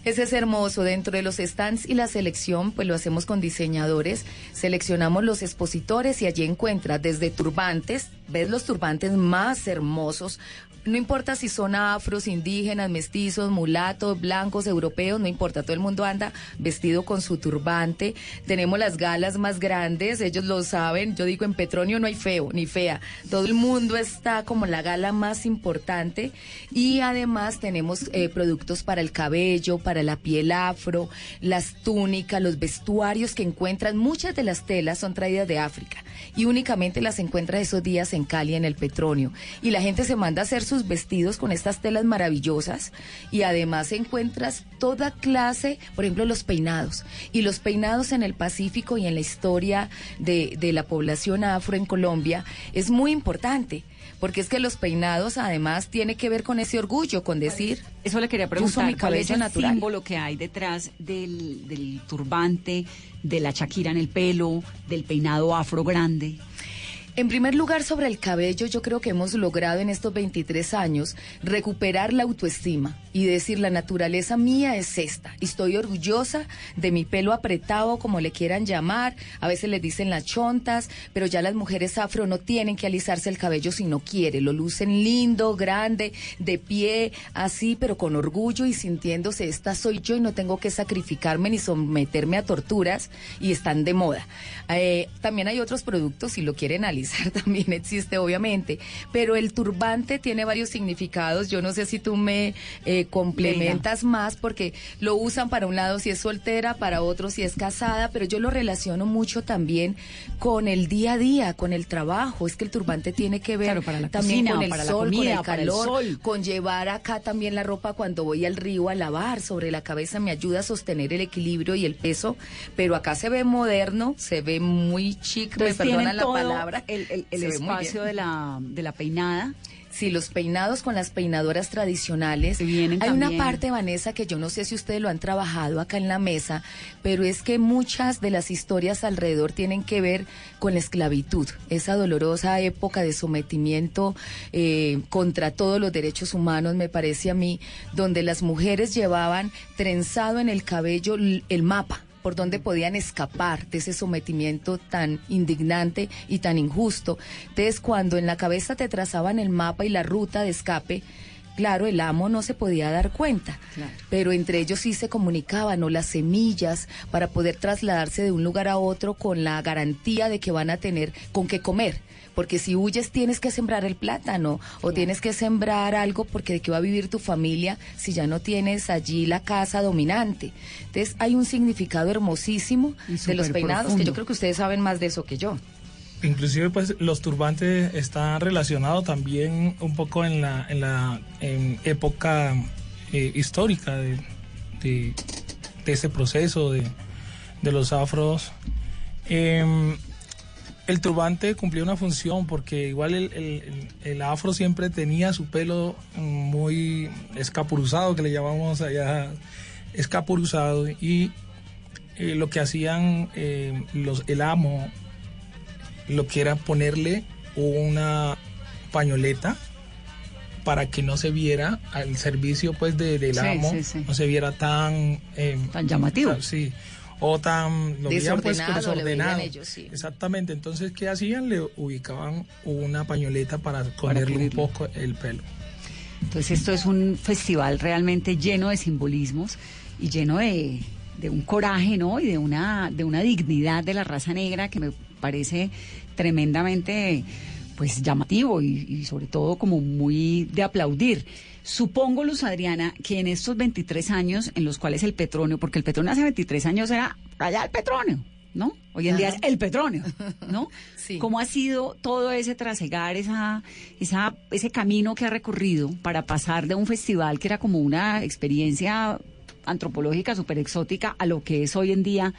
Ese es hermoso. Dentro de los stands y la selección, pues lo hacemos con diseñadores. Seleccionamos los expositores y allí encuentra desde turbantes, ves los turbantes más hermosos, no importa si son afros, indígenas, mestizos, mulatos, blancos, europeos, no importa, todo el mundo anda vestido con su turbante. Tenemos las galas más grandes, ellos lo saben. Yo digo, en Petronio no hay feo ni fea. Todo el mundo está como la gala más importante. Y además tenemos eh, productos para el cabello, para la piel afro, las túnicas, los vestuarios que encuentran. Muchas de las telas son traídas de África y únicamente las encuentra esos días en Cali, en el Petronio. Y la gente se manda a hacer sus vestidos con estas telas maravillosas y además encuentras toda clase, por ejemplo, los peinados. Y los peinados en el Pacífico y en la historia de, de la población afro en Colombia es muy importante porque es que los peinados además tiene que ver con ese orgullo, con decir... Eso le quería preguntar, mi ¿cuál es el natural? símbolo que hay detrás del, del turbante, de la chaquira en el pelo, del peinado afro grande? En primer lugar, sobre el cabello, yo creo que hemos logrado en estos 23 años recuperar la autoestima y decir la naturaleza mía es esta. Estoy orgullosa de mi pelo apretado, como le quieran llamar. A veces les dicen las chontas, pero ya las mujeres afro no tienen que alisarse el cabello si no quieren. Lo lucen lindo, grande, de pie, así, pero con orgullo y sintiéndose esta soy yo y no tengo que sacrificarme ni someterme a torturas y están de moda. Eh, también hay otros productos, si lo quieren alisar también existe, obviamente, pero el turbante tiene varios significados. Yo no sé si tú me eh, complementas más, porque lo usan para un lado si es soltera, para otro si es casada, pero yo lo relaciono mucho también con el día a día, con el trabajo. Es que el turbante tiene que ver para la también cocina, con el para la sol, comida, con el para el calor, sol. con llevar acá también la ropa cuando voy al río a lavar sobre la cabeza me ayuda a sostener el equilibrio y el peso, pero acá se ve moderno, se ve muy chic, me Entonces perdonan tienen la palabra. El, espacio de la, de la peinada. Sí, los peinados con las peinadoras tradicionales. Hay una parte, Vanessa, que yo no sé si ustedes lo han trabajado acá en la mesa, pero es que muchas de las historias alrededor tienen que ver con la esclavitud, esa dolorosa época de sometimiento eh, contra todos los derechos humanos, me parece a mí, donde las mujeres llevaban trenzado en el cabello el mapa por donde podían escapar de ese sometimiento tan indignante y tan injusto. Entonces, cuando en la cabeza te trazaban el mapa y la ruta de escape, claro, el amo no se podía dar cuenta, pero entre ellos sí se comunicaban o las semillas para poder trasladarse de un lugar a otro con la garantía de que van a tener con qué comer. Porque si huyes tienes que sembrar el plátano o tienes que sembrar algo porque de qué va a vivir tu familia si ya no tienes allí la casa dominante. Entonces hay un significado hermosísimo de los peinados que yo creo que ustedes saben más de eso que yo. Inclusive pues los turbantes están relacionados también un poco en la, en la época eh, histórica de, de, ese proceso de, de los afros. Em, el turbante cumplía una función porque igual el, el- el- el afro siempre tenía su pelo muy escapuruzado, que le llamamos allá escapuruzado, y eh, lo que hacían eh, los, el amo lo que era ponerle una pañoleta para que no se viera al servicio pues de- del Sí, amo sí, sí. no se viera tan Tan llamativo. sí o tan lo veían, pues, que Desordenado, le veían desordenado. ellos, sí. exactamente entonces qué hacían le ubicaban una pañoleta para esconderle un cubrirlo. poco el pelo Entonces esto es un festival realmente lleno de simbolismos y lleno de, de un coraje, ¿no? Y de una, de una dignidad de la raza negra que me parece tremendamente pues llamativo y, y sobre todo como muy de aplaudir. Supongo, Luz Adriana, que en estos 23 años en los cuales el petróleo, porque el petróleo hace 23 años era allá el petróleo, ¿no? Hoy en día es el petróleo, ¿no? Sí. ¿Cómo ha sido todo ese trasegar, esa, esa, ese camino que ha recorrido para pasar de un festival que era como una experiencia antropológica súper exótica a lo que es hoy en día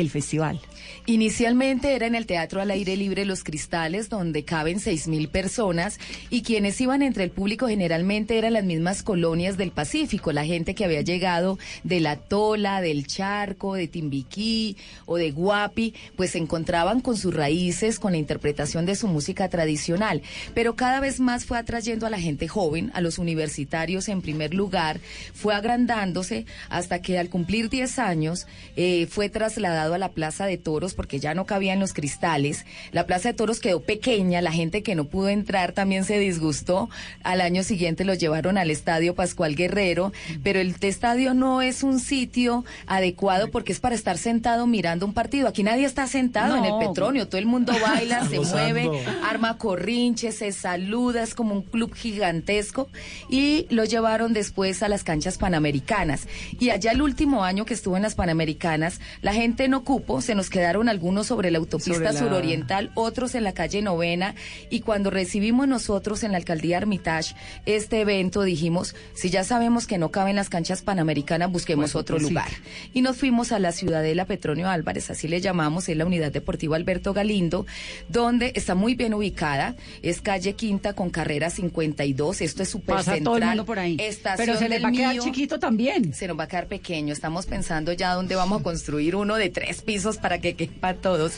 el festival? Inicialmente era en el Teatro al Aire Libre Los Cristales, donde caben seis mil personas, y quienes iban entre el público generalmente eran las mismas colonias del Pacífico, la gente que había llegado de La Tola, del Charco, de Timbiquí o de Guapi, pues se encontraban con sus raíces, con la interpretación de su música tradicional. Pero cada vez más fue atrayendo a la gente joven, a los universitarios en primer lugar, fue agrandándose hasta que al cumplir 10 años eh, fue trasladado a la Plaza de Toros porque ya no cabían los cristales. La Plaza de Toros quedó pequeña, la gente que no pudo entrar también se disgustó. Al año siguiente lo llevaron al Estadio Pascual Guerrero, pero el estadio no es un sitio adecuado porque es para estar sentado mirando un partido. Aquí nadie está sentado en el No. petróleo, todo el mundo baila, se mueve, arma corrinches, se saluda, es como un club gigantesco y lo llevaron después a las canchas panamericanas. Y allá el último año que estuvo en las panamericanas, la gente no cupo, se nos quedaron algunos sobre la autopista Sobre la- suroriental, otros en la calle Novena y cuando recibimos nosotros en la alcaldía Armitage este evento dijimos, si ya sabemos que no caben las canchas panamericanas, busquemos Pues otro lugar. Y nos fuimos a la Ciudadela Petronio Álvarez, así le llamamos, es la unidad deportiva Alberto Galindo, donde está muy bien ubicada, es calle Quinta con carrera 52, esto es súper central. todo el mundo por ahí. Estación Pero se del va a quedar Mío. chiquito también. Se nos va a quedar pequeño. Estamos pensando ya dónde vamos a construir uno de tres pisos para que quepa todos.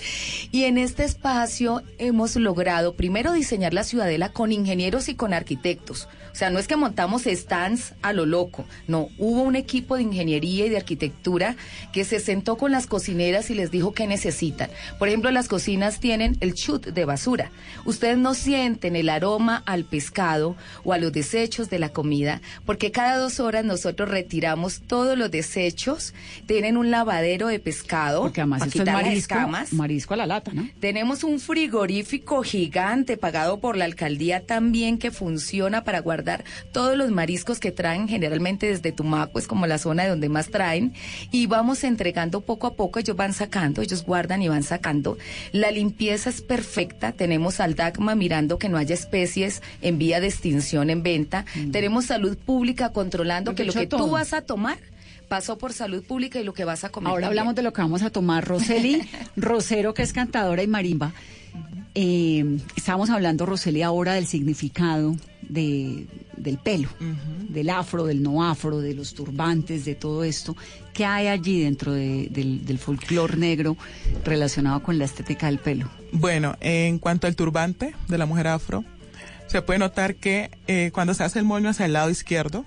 Y en este espacio hemos logrado primero diseñar la ciudadela con ingenieros y con arquitectos. O sea, no es que montamos stands a lo loco, no, hubo un equipo de ingeniería y de arquitectura que se sentó con las cocineras y les dijo qué necesitan. Por ejemplo, las cocinas tienen el chut de basura. Ustedes no sienten el aroma al pescado o a los desechos de la comida, porque cada dos horas nosotros retiramos todos los desechos, tienen un lavadero de pescado Porque además para es quitar las marisco, escamas. marisco a la lata, ¿no? Tenemos un frigorífico gigante pagado por la alcaldía también que funciona para guardar todos los mariscos que traen generalmente desde Tumaco, es como la zona de donde más traen, y vamos entregando poco a poco, ellos van sacando, ellos guardan y van sacando. La limpieza es perfecta, tenemos al DACMA mirando que no haya especies en vía de extinción en venta, tenemos salud pública controlando que lo que todo. tú vas a tomar pasó por salud pública y lo que vas a comer. Ahora también. hablamos de lo que vamos a tomar. Roseli Rosero, que es cantadora y marimba. Eh, estábamos hablando, Roseli, ahora del significado de, del pelo, del afro, del no afro, de los turbantes, de todo esto. ¿Qué hay allí dentro de- del, del folclore negro relacionado con la estética del pelo? Bueno, en cuanto al turbante de la mujer afro, se puede notar que eh, cuando se hace el moño hacia el lado izquierdo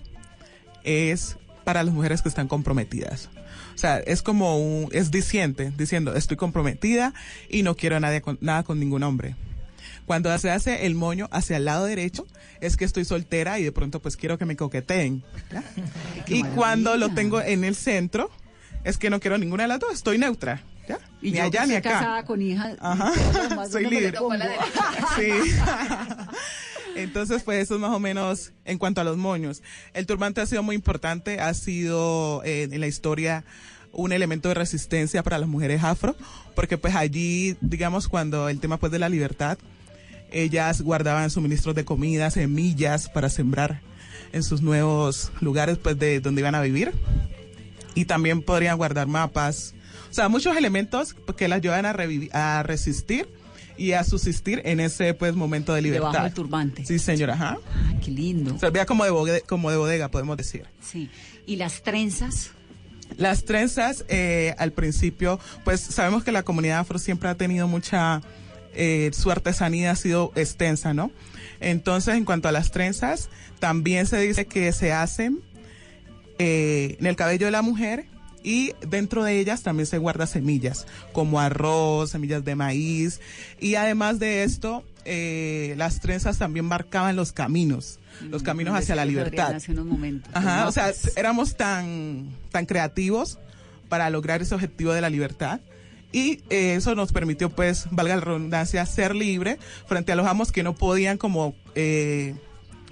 es para las mujeres que están comprometidas. O sea, es como un, es diciente, diciendo, estoy comprometida y no quiero nada con, nada con ningún hombre. Cuando se hace el moño hacia el lado derecho, es que estoy soltera y de pronto pues quiero que me coqueteen. Y cuando lo tengo en el centro, es que no quiero ninguna de las dos, estoy neutra. ¿ya? Y ni yo allá que ni acá. casada con hija. Ajá. Soy ¿dónde me libre. pongo? Sí. Entonces, pues eso es más o menos en cuanto a los moños. El turbante ha sido muy importante, ha sido eh, en la historia un elemento de resistencia para las mujeres afro, porque pues allí, digamos, cuando el tema pues de la libertad, ellas guardaban suministros de comida, semillas para sembrar en sus nuevos lugares pues de donde iban a vivir y también podrían guardar mapas. O sea, muchos elementos que las llevan a, a resistir y a subsistir en ese pues momento de libertad. Debajo del turbante. Sí, señora, ajá. Ah, qué lindo. Servía como de, bodega, como de bodega, podemos decir. Sí. ¿Y las trenzas? Las trenzas, eh, al principio, pues sabemos que la comunidad afro siempre ha tenido mucha, eh, su artesanía ha sido extensa, ¿no? Entonces, en cuanto a las trenzas, también se dice que se hacen eh, en el cabello de la mujer y dentro de ellas también se guarda semillas, como arroz, semillas de maíz. Y además de esto, eh, las trenzas también marcaban los caminos, los caminos hacia la libertad. Hace unos momentos. Ajá, o sea, mapas. éramos tan, tan creativos para lograr ese objetivo de la libertad. Y eh, eso nos permitió, pues, valga la redundancia, ser libre frente a los amos que no podían como eh,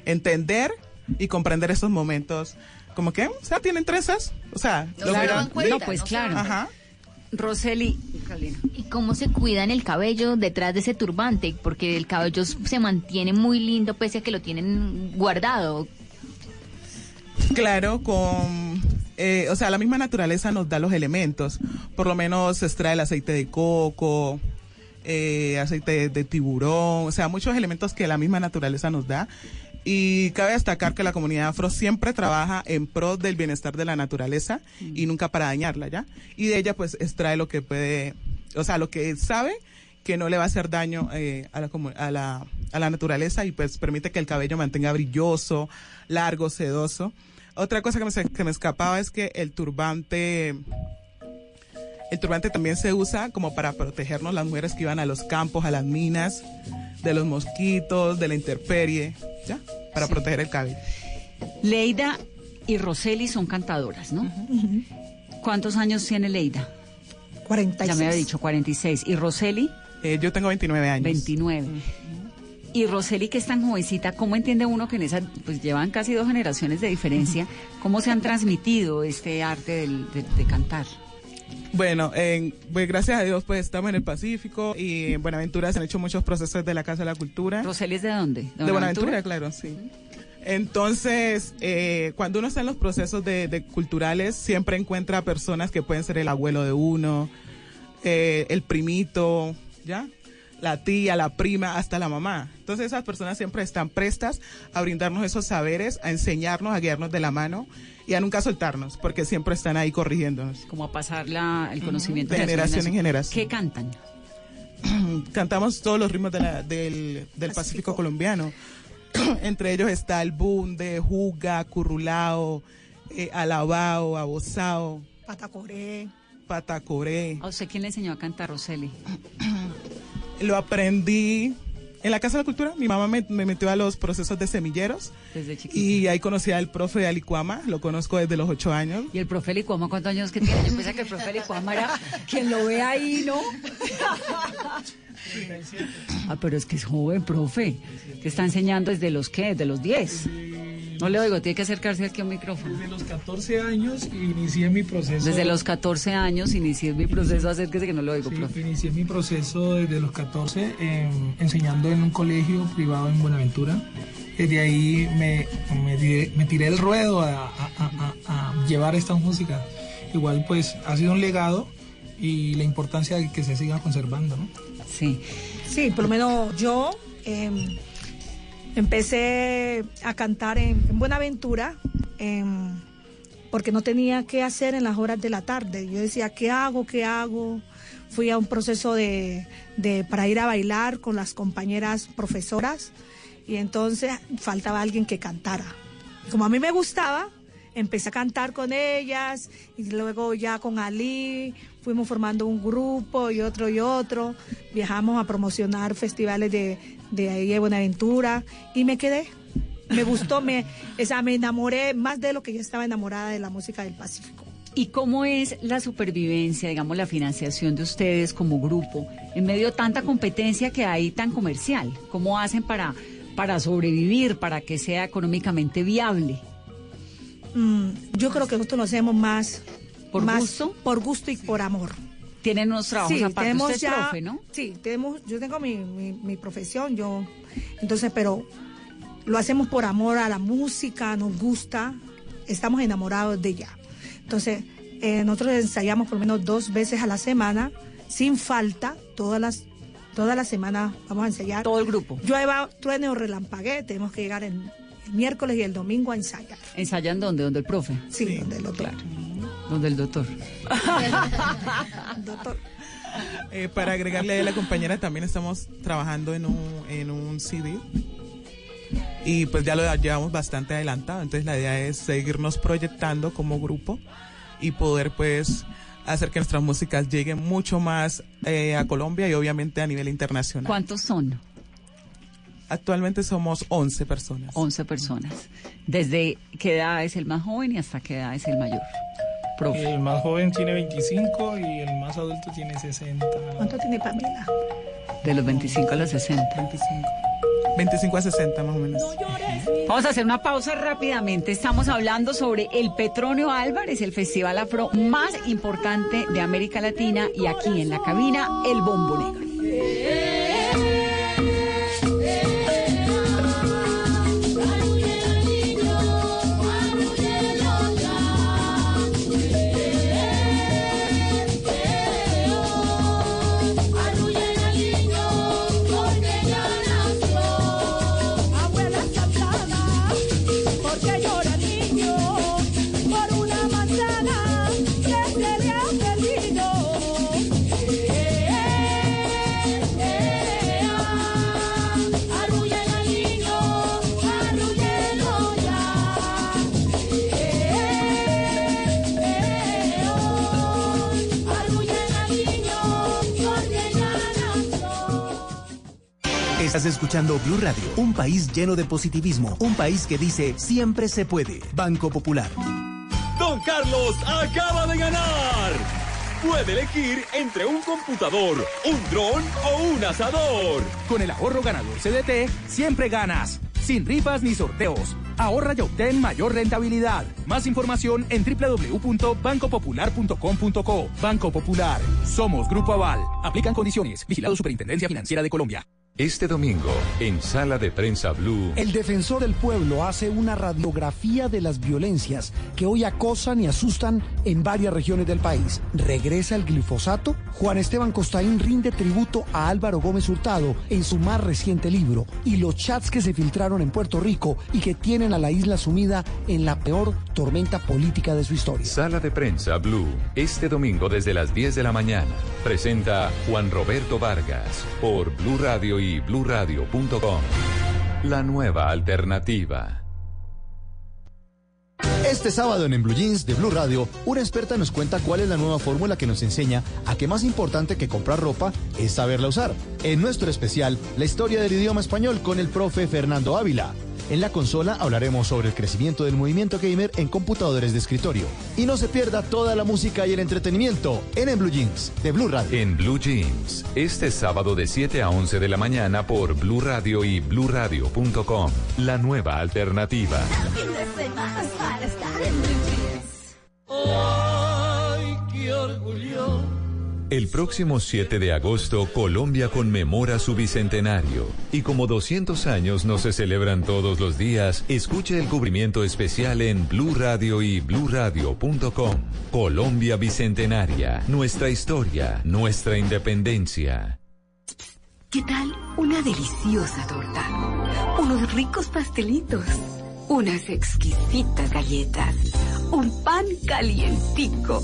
entender y comprender esos momentos. Como que, o sea, tienen trenzas. O sea, No se cuenta, No, pues no claro. Ajá. Roseli. ¿Y cómo se cuidan el cabello detrás de ese turbante? Porque el cabello se mantiene muy lindo pese a que lo tienen guardado. Claro, con, eh, o sea, la misma naturaleza nos da los elementos. Por lo menos se extrae el aceite de coco, eh, aceite de, de tiburón, o sea, muchos elementos que la misma naturaleza nos da. Y cabe destacar que la comunidad afro siempre trabaja en pro del bienestar de la naturaleza y nunca para dañarla, ¿ya? Y de ella pues extrae lo que puede, o sea, lo que sabe que no le va a hacer daño eh, a, la, a, la, a la naturaleza y pues permite que el cabello mantenga brilloso, largo, sedoso. Otra cosa que me, se- que me escapaba es que el turbante, el turbante también se usa como para protegernos las mujeres que iban a los campos, a las minas, de los mosquitos, de la intemperie, ¿ya? Para proteger el cabello. Leida y Roseli son cantadoras, ¿no? ¿Cuántos años tiene Leida? 46. Ya me había dicho 46. ¿Y Roseli? Eh, yo tengo 29 años. 29. Y Roseli, que es tan jovencita, ¿cómo entiende uno que en esa, pues llevan casi dos generaciones de diferencia, cómo se han transmitido este arte del- de, de cantar? Bueno, en- pues gracias a Dios, pues estamos en el Pacífico y en Buenaventura se han hecho muchos procesos de la Casa de la Cultura. ¿Roseli es de dónde? De Buenaventura, claro, sí. Entonces, eh, cuando uno está en los procesos de, de culturales, siempre encuentra personas que pueden ser el abuelo de uno, eh, el primito, ¿ya? La tía, la prima, hasta la mamá. Entonces esas personas siempre están prestas a brindarnos esos saberes, a enseñarnos, a guiarnos de la mano y a nunca soltarnos, porque siempre están ahí corrigiéndonos. Como a pasar la, el conocimiento De generación en generación. ¿Qué cantan? Cantamos todos los ritmos de la- del, del Pacífico colombiano. Entre ellos está el bunde, juga, currulao, eh, alabao, abosao, Patacoré. patacoré. ¿A usted quién le enseñó a cantar, Roseli? Lo aprendí en la Casa de la Cultura. Mi mamá me, me metió a los procesos de semilleros Desde chiquito. y ahí conocí al profe Alicuama. Lo conozco desde los ocho años. ¿Y el profe Licuama cuántos años que tiene? Yo pensé que el profe Licuama era quien lo ve ahí, ¿no? Ah, pero es que es joven, profe. Que está enseñando desde los qué, desde los 10. No le oigo, tiene que acercarse aquí a un micrófono. Desde los 14 años inicié mi proceso. Desde los 14 años inicié mi proceso, acérquese que no lo oigo, Sí, profe. inicié mi proceso desde los 14 em, enseñando en un colegio privado en Buenaventura. Desde ahí me, me, tiré, me tiré el ruedo a, a- a- a- a llevar esta música. Igual pues ha sido un legado y la importancia de que se siga conservando, ¿no? Sí. Sí, por lo menos yo em, empecé a cantar en, en Buenaventura em, porque no tenía qué hacer en las horas de la tarde. Yo decía, ¿qué hago? ¿Qué hago? Fui a un proceso de- para ir a bailar con las compañeras profesoras y entonces faltaba alguien que cantara. Como a mí me gustaba, empecé a cantar con ellas y luego ya con Ali fuimos formando un grupo y otro y otro. Viajamos a promocionar festivales de, de ahí de Buenaventura y me quedé. Me gustó, me, o sea, me enamoré más de lo que yo estaba enamorada de la música del Pacífico. ¿Y cómo es la supervivencia, digamos, la financiación de ustedes como grupo en medio de tanta competencia que hay tan comercial? ¿Cómo hacen para, para sobrevivir, para que sea económicamente viable? Mm, yo creo que nosotros lo hacemos más ¿Por más gusto? por gusto y por amor. Tienen unos trabajos Sí, aparte, tenemos usted es ya- profe, ¿no? Sí, tenemos, yo tengo mi, mi, mi profesión, yo, entonces, pero lo hacemos por amor a la música, nos gusta, estamos enamorados de ella. Entonces, eh, nosotros ensayamos por lo menos dos veces a la semana, sin falta, todas las, todas las semanas vamos a ensayar. Todo el grupo. Llueva, truene o relampaguee, tenemos que llegar el miércoles y el domingo a ensayar. ¿Ensayan dónde? ¿Donde el profe? Sí, donde el doctor. Donde el doctor. Doctor. Eh, para agregarle a la compañera, también estamos trabajando en un, en un CD. Y pues ya lo llevamos bastante adelantado. Entonces la idea es seguirnos proyectando como grupo y poder pues hacer que nuestras músicas lleguen mucho más eh, a Colombia y obviamente a nivel internacional. ¿Cuántos son? Actualmente somos 11 personas. 11 personas. ¿Desde qué edad es el más joven y hasta qué edad es el mayor? Profe. El más joven tiene 25 y el más adulto tiene 60. ¿Cuánto tiene Pamela? De los 25 a los 60. 25. 25 a 60 más o menos. Vamos a hacer una pausa rápidamente. Estamos hablando sobre el Petronio Álvarez, el festival afro más importante de América Latina y aquí en la cabina, el Bombo Estás escuchando Blue Radio, un país lleno de positivismo, un país que dice siempre se puede. Banco Popular. Don Carlos acaba de ganar. Puede elegir entre un computador, un dron o un asador. Con el ahorro ganador CDT, siempre ganas. Sin rifas ni sorteos. Ahorra y obtén mayor rentabilidad. Más información en www.bancopopular.com.co. Banco Popular. Somos Grupo Aval. Aplican condiciones. Vigilado Superintendencia Financiera de Colombia. Este domingo, en Sala de Prensa Blue. El defensor del pueblo hace una radiografía de las violencias que hoy acosan y asustan en varias regiones del país. ¿Regresa el glifosato? Juan Esteban Costaín rinde tributo a Álvaro Gómez Hurtado en su más reciente libro y los chats que se filtraron en Puerto Rico y que tienen a la isla sumida en la peor tormenta política de su historia. Sala de Prensa Blue. Este domingo desde las 10 de la mañana. Presenta Juan Roberto Vargas por Blue Radio y bluradio.com. La nueva alternativa. Este sábado en, en Blue Jeans de Blue Radio, una experta nos cuenta cuál es la nueva fórmula que nos enseña a que más importante que comprar ropa es saberla usar. En nuestro especial, la historia del idioma español con el profe Fernando Ávila. En la consola hablaremos sobre el crecimiento del movimiento gamer en computadores de escritorio. Y no se pierda toda la música y el entretenimiento en, en Blue Jeans de Blue Radio. En Blue Jeans, este sábado de 7 a 11 de la mañana por Blue Radio y bluradio.com. La nueva alternativa. Ay, qué orgullo. El próximo 7 de agosto, Colombia conmemora su bicentenario. Y como 200 años no se celebran todos los días, escuche el cubrimiento especial en Blue Radio y bluradio.com. Colombia Bicentenaria, nuestra historia, nuestra independencia. ¿Qué tal una deliciosa torta? Unos ricos pastelitos, unas exquisitas galletas, un pan calientico,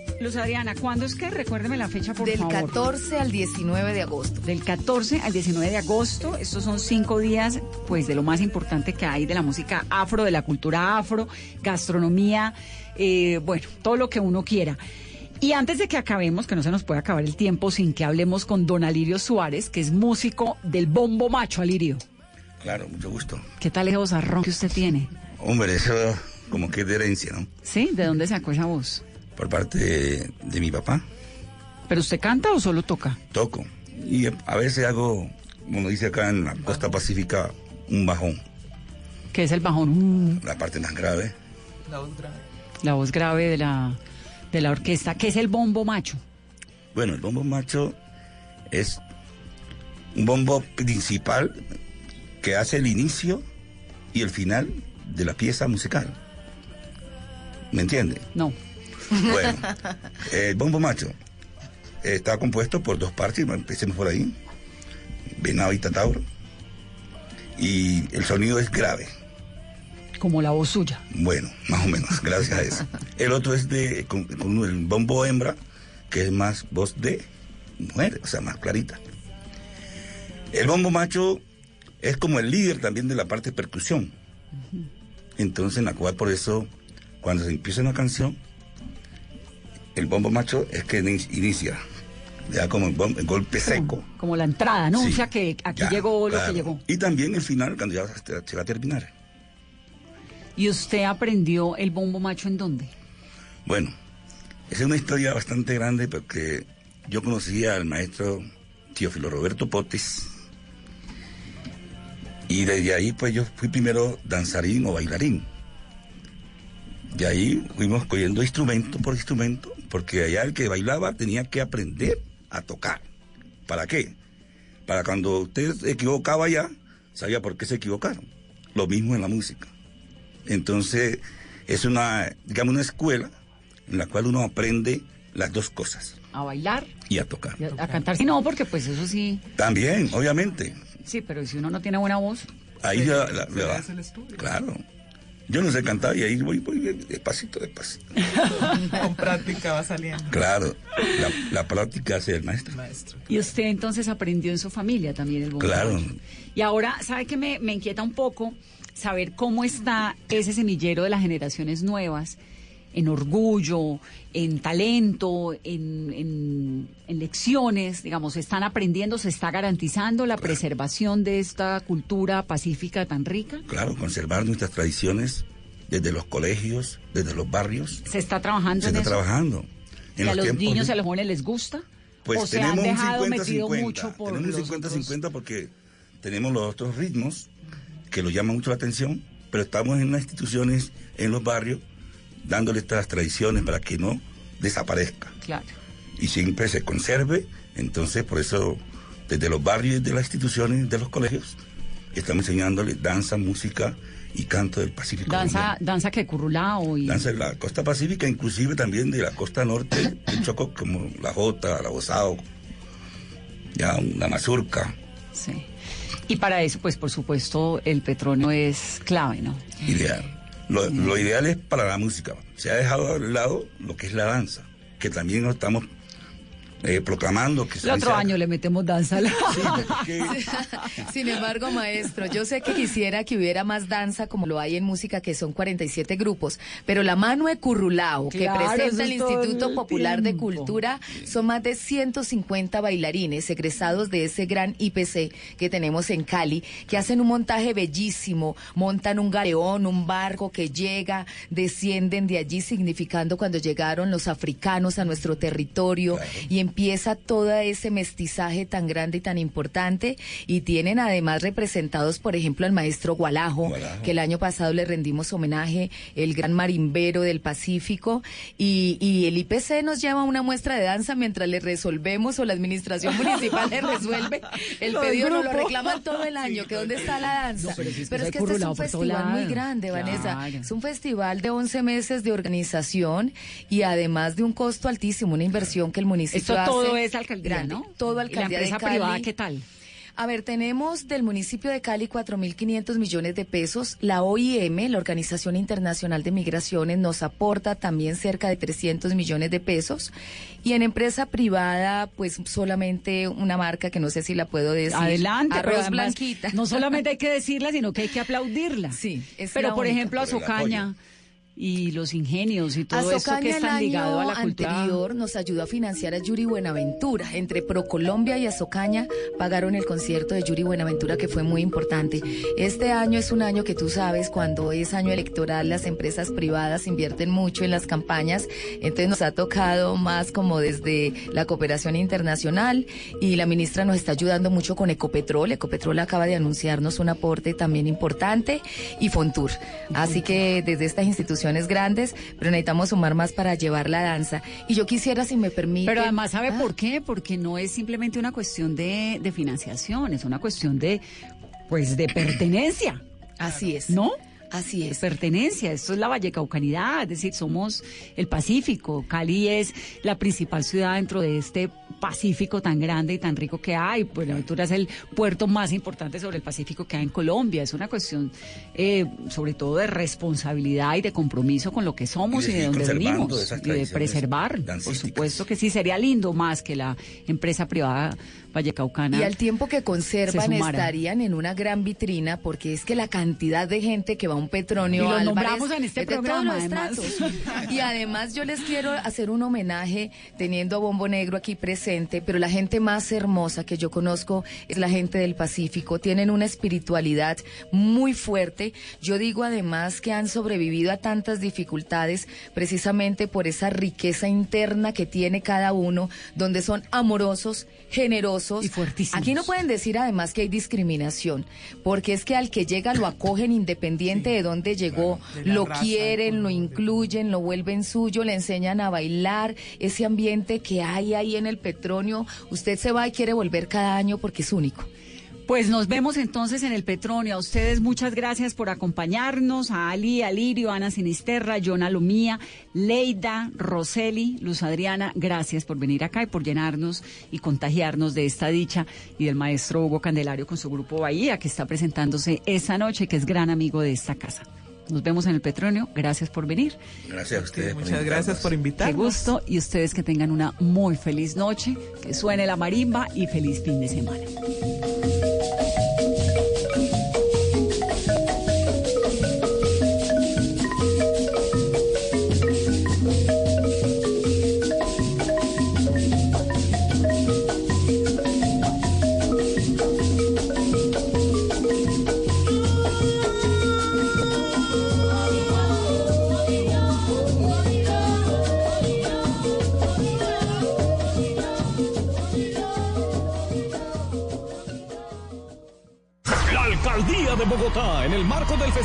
Luz Adriana, ¿cuándo es que? Recuérdeme la fecha, por Del favor. 14 al 19 de agosto. Del 14 al 19 de agosto. Estos son cinco días, pues, de lo más importante que hay de la música afro, de la cultura afro, gastronomía, eh, bueno, todo lo que uno quiera. Y antes de que acabemos, que no se nos puede acabar el tiempo sin que hablemos con don Alirio Suárez, que es músico del bombo macho, Alirio. Claro, mucho gusto. ¿Qué tal ese vozarrón que usted tiene? Hombre, eso como que es de herencia, ¿no? ¿Sí? ¿De dónde sacó esa voz? Por parte de, de mi papá, ¿Pero usted canta o solo toca? toco. Y a veces hago, como dice acá en la costa pacífica, un bajón, ¿Qué es el bajón? Mm, la parte más grave. la voz grave de la, de la orquesta. ¿Qué es el bombo macho? Bueno, el bombo macho es un bombo principal que hace el inicio y el final de la pieza musical. ¿Me entiende? No. Bueno, el bombo macho está compuesto por dos partes, empecemos por ahí, venado y tatauro, y el sonido es grave, Como la voz suya. bueno, más o menos, gracias a eso. El otro es de con, con el bombo hembra, que es más voz de mujer, o sea, más clarita. El bombo macho es como el líder también de la parte de percusión. Entonces, en la cual por eso, cuando se empieza una canción, el bombo macho es que ini- inicia, ya como el, golpe seco. Como la entrada, anuncia Sí, que aquí ya, llegó lo claro. que llegó. Y también el final, cuando ya se se va a terminar. ¿Y usted aprendió el bombo macho en dónde? Bueno, es una historia bastante grande porque yo conocí al maestro Teófilo Roberto Potes y desde ahí pues yo fui primero danzarín o bailarín. De ahí fuimos cogiendo instrumento por instrumento porque allá el que bailaba tenía que aprender a tocar. ¿Para qué? Para cuando usted se equivocaba ya, sabía por qué se equivocaron. Lo mismo en la música. Entonces, es una, digamos, una escuela en la cual uno aprende las dos cosas ¿A bailar? y a tocar. y a, a cantar? Sí, no, porque pues eso sí. También, obviamente. Sí, pero si uno no tiene buena voz. Ahí ya la- le va. Claro. Yo no sé cantar y ahí voy, voy despacito, despacito. Con práctica va saliendo. Claro, la, la práctica hace el maestro. Y usted entonces aprendió en su familia también el bombo Claro. Y ahora, ¿sabe qué me, me inquieta un poco? Saber cómo está ese semillero de las generaciones nuevas en orgullo, en talento, en, en- en lecciones, digamos, están aprendiendo, se está garantizando la preservación de esta cultura pacífica tan rica. Claro, conservar nuestras tradiciones desde los colegios, desde los barrios. ¿Se está trabajando Se en está eso? trabajando. ¿Y a los niños y a los jóvenes les gusta? Pues ¿O se tenemos han dejado un metido 50-50. mucho por tenemos los un otros? 50-50 porque tenemos los otros ritmos que los llaman mucho la atención, pero estamos en las instituciones, en los barrios, dándole estas tradiciones para que no desaparezca Claro. y siempre se conserve. Entonces, por eso, desde los barrios, de las instituciones, de los colegios, estamos enseñándole danza, música y canto del Pacífico. Danza, danza que currulao y... Danza de la costa pacífica, inclusive también de la costa norte del Chocó, como la jota, la bozao, ya la mazurca. Sí. Y para eso, pues por supuesto, el petróleo es clave, ¿no? Ideal. Lo, lo ideal es para la música. Se ha dejado de lado lo que es la danza, que también estamos eh, proclamando que El otro año le metemos danza. a la- Sin embargo, maestro, yo sé que quisiera que hubiera más danza como lo hay en música, que son 47 grupos, pero la mano de Currulao, que Claro, presenta el Instituto el Popular de. Cultura, son más de 150 bailarines egresados de ese gran IPC que tenemos en Cali, que hacen un montaje bellísimo, montan un galeón, un barco que llega, descienden de allí, significando cuando llegaron los africanos a nuestro territorio y empieza todo ese mestizaje tan grande y tan importante y tienen además representados, por ejemplo, al maestro Gualajo, que el año pasado le rendimos homenaje, el gran marimbero del Pacífico y, y el IPC nos lleva una muestra de danza mientras le resolvemos o la administración municipal le resuelve el pedido, nos lo reclaman todo el año, que dónde está la danza. No, pero si es que Pero hay es que este es un festival muy grande, Vanessa. Es un festival de 11 meses de organización y además de un costo altísimo, una inversión que el municipio Esto hace todo es alcaldía, grande. ¿no? Todo ¿Y la alcaldía empresa de Cali. privada qué tal? A ver, tenemos del municipio de Cali 4.500 millones de pesos. La OIM, la Organización Internacional de Migraciones, nos aporta también cerca de 300 millones de pesos. Y en empresa privada, pues solamente una marca que no sé si la puedo decir. Adelante, Arroz además, Blanquita. No solamente hay que decirla, sino que hay que aplaudirla. Sí, es Pero la por única. ejemplo, Azocaña y los ingenios y todo eso que están ligado a la cultura. anterior nos ayudó a financiar a Yuri Buenaventura. Entre Procolombia y Azocaña pagaron el concierto de Yuri Buenaventura que fue muy importante. Este año es un año que tú sabes, cuando es año electoral, las empresas privadas invierten mucho en las campañas. Entonces nos ha tocado más como desde la cooperación internacional y la ministra nos está ayudando mucho con Ecopetrol. Ecopetrol acaba de anunciarnos un aporte también importante y Fontur. Así que desde estas instituciones grandes, pero necesitamos sumar más para llevar la danza. Y yo quisiera, si me permite. Pero además, ¿sabe Ah, por qué? Porque no es simplemente una cuestión de, de financiación, es una cuestión de, pues, de pertenencia. Así es. ¿No? Así es. Pertenencia, esto es la Vallecaucanidad, es decir, somos el Pacífico. Cali es la principal ciudad dentro de este Pacífico tan grande y tan rico que hay. Buenaventura es el puerto más importante sobre el Pacífico que hay en Colombia. Es una cuestión, eh, sobre todo, de responsabilidad y de compromiso con lo que somos Y y de seguir dónde venimos. Y de preservar. Por supuesto que sí, sería lindo más que la empresa privada Vallecaucana. Y al tiempo que se conservan estarían en una gran vitrina porque es que la cantidad de gente que va a un Petronio Y lo Álvarez en este de todos los además. Y además yo les quiero hacer un homenaje teniendo a Bombo Negro aquí presente, pero la gente más hermosa que yo conozco es la gente del Pacífico. Tienen una espiritualidad muy fuerte. Yo digo además que han sobrevivido a tantas dificultades precisamente por esa riqueza interna que tiene cada uno, donde son amorosos, generosos. Y fuertísimos. Aquí no pueden decir además que hay discriminación, porque es que al que llega lo acogen independiente de dónde llegó, de lo raza, quieren, lo incluyen, lo vuelven suyo, le enseñan a bailar, ese ambiente que hay ahí en el Petronio, usted se va y quiere volver cada año porque es único. Pues nos vemos entonces en el Petronio. A ustedes muchas gracias por acompañarnos. A Ali, a Lirio, Ana Sinisterra, Jonah Lomía, Leida, Roseli, Luz Adriana, gracias por venir acá y por llenarnos y contagiarnos de esta dicha y del maestro Hugo Candelario con su grupo Bahía que está presentándose esta noche, que es gran amigo de esta casa. Nos vemos en el Petronio. Gracias por venir. Gracias a ustedes. Muchas gracias por Qué invitarnos. gusto y ustedes que tengan una muy feliz noche, que suene la marimba y feliz fin de semana.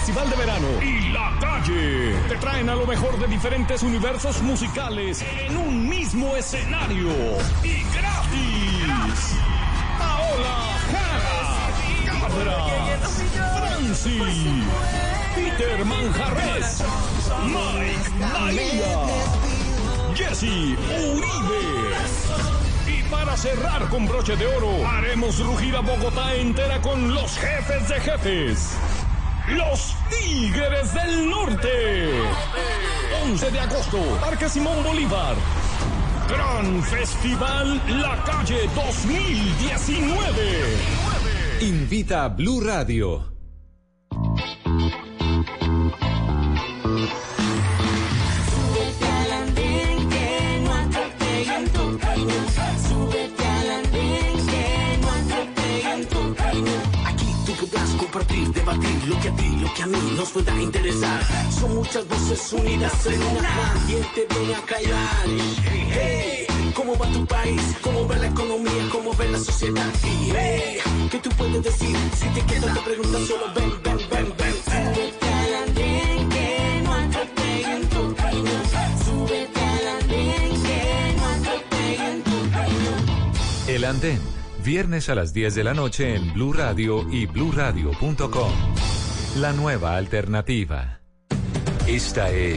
Festival de Verano y La Calle te traen a lo mejor de diferentes universos musicales en un mismo escenario y gratis. Paola Jara, Cabra, Franci, Peter Manjarres, Mike Bahía, Jesse Uribe. Y para cerrar con broche de oro, haremos rugir a Bogotá entera con los jefes de jefes. Los Tigres del Norte. 11 de agosto, Parque Simón Bolívar. Gran Festival La Calle 2019. Invita a Blue Radio. Súbete al andén que no atropellen tu camino. Súbete al andén que no atropellen tu camino. Aquí tú podrás compartir, debatir lo que a ti, a mí nos pueda interesar. Son muchas voces unidas en una. ¿Quién te viene a callar? Hey, ¿cómo va tu país? ¿Cómo va la economía? ¿Cómo va la sociedad? Hey, ¿qué tú puedes decir? Si te quedas te preguntas solo ven, ven, ven, ven. Súbete al andén que no atropellen tu camino. Súbete al andén que no atropellen tu camino. El Andén, viernes a las 10 de la noche en Blue Radio y bluradio.com. La nueva alternativa. Esta es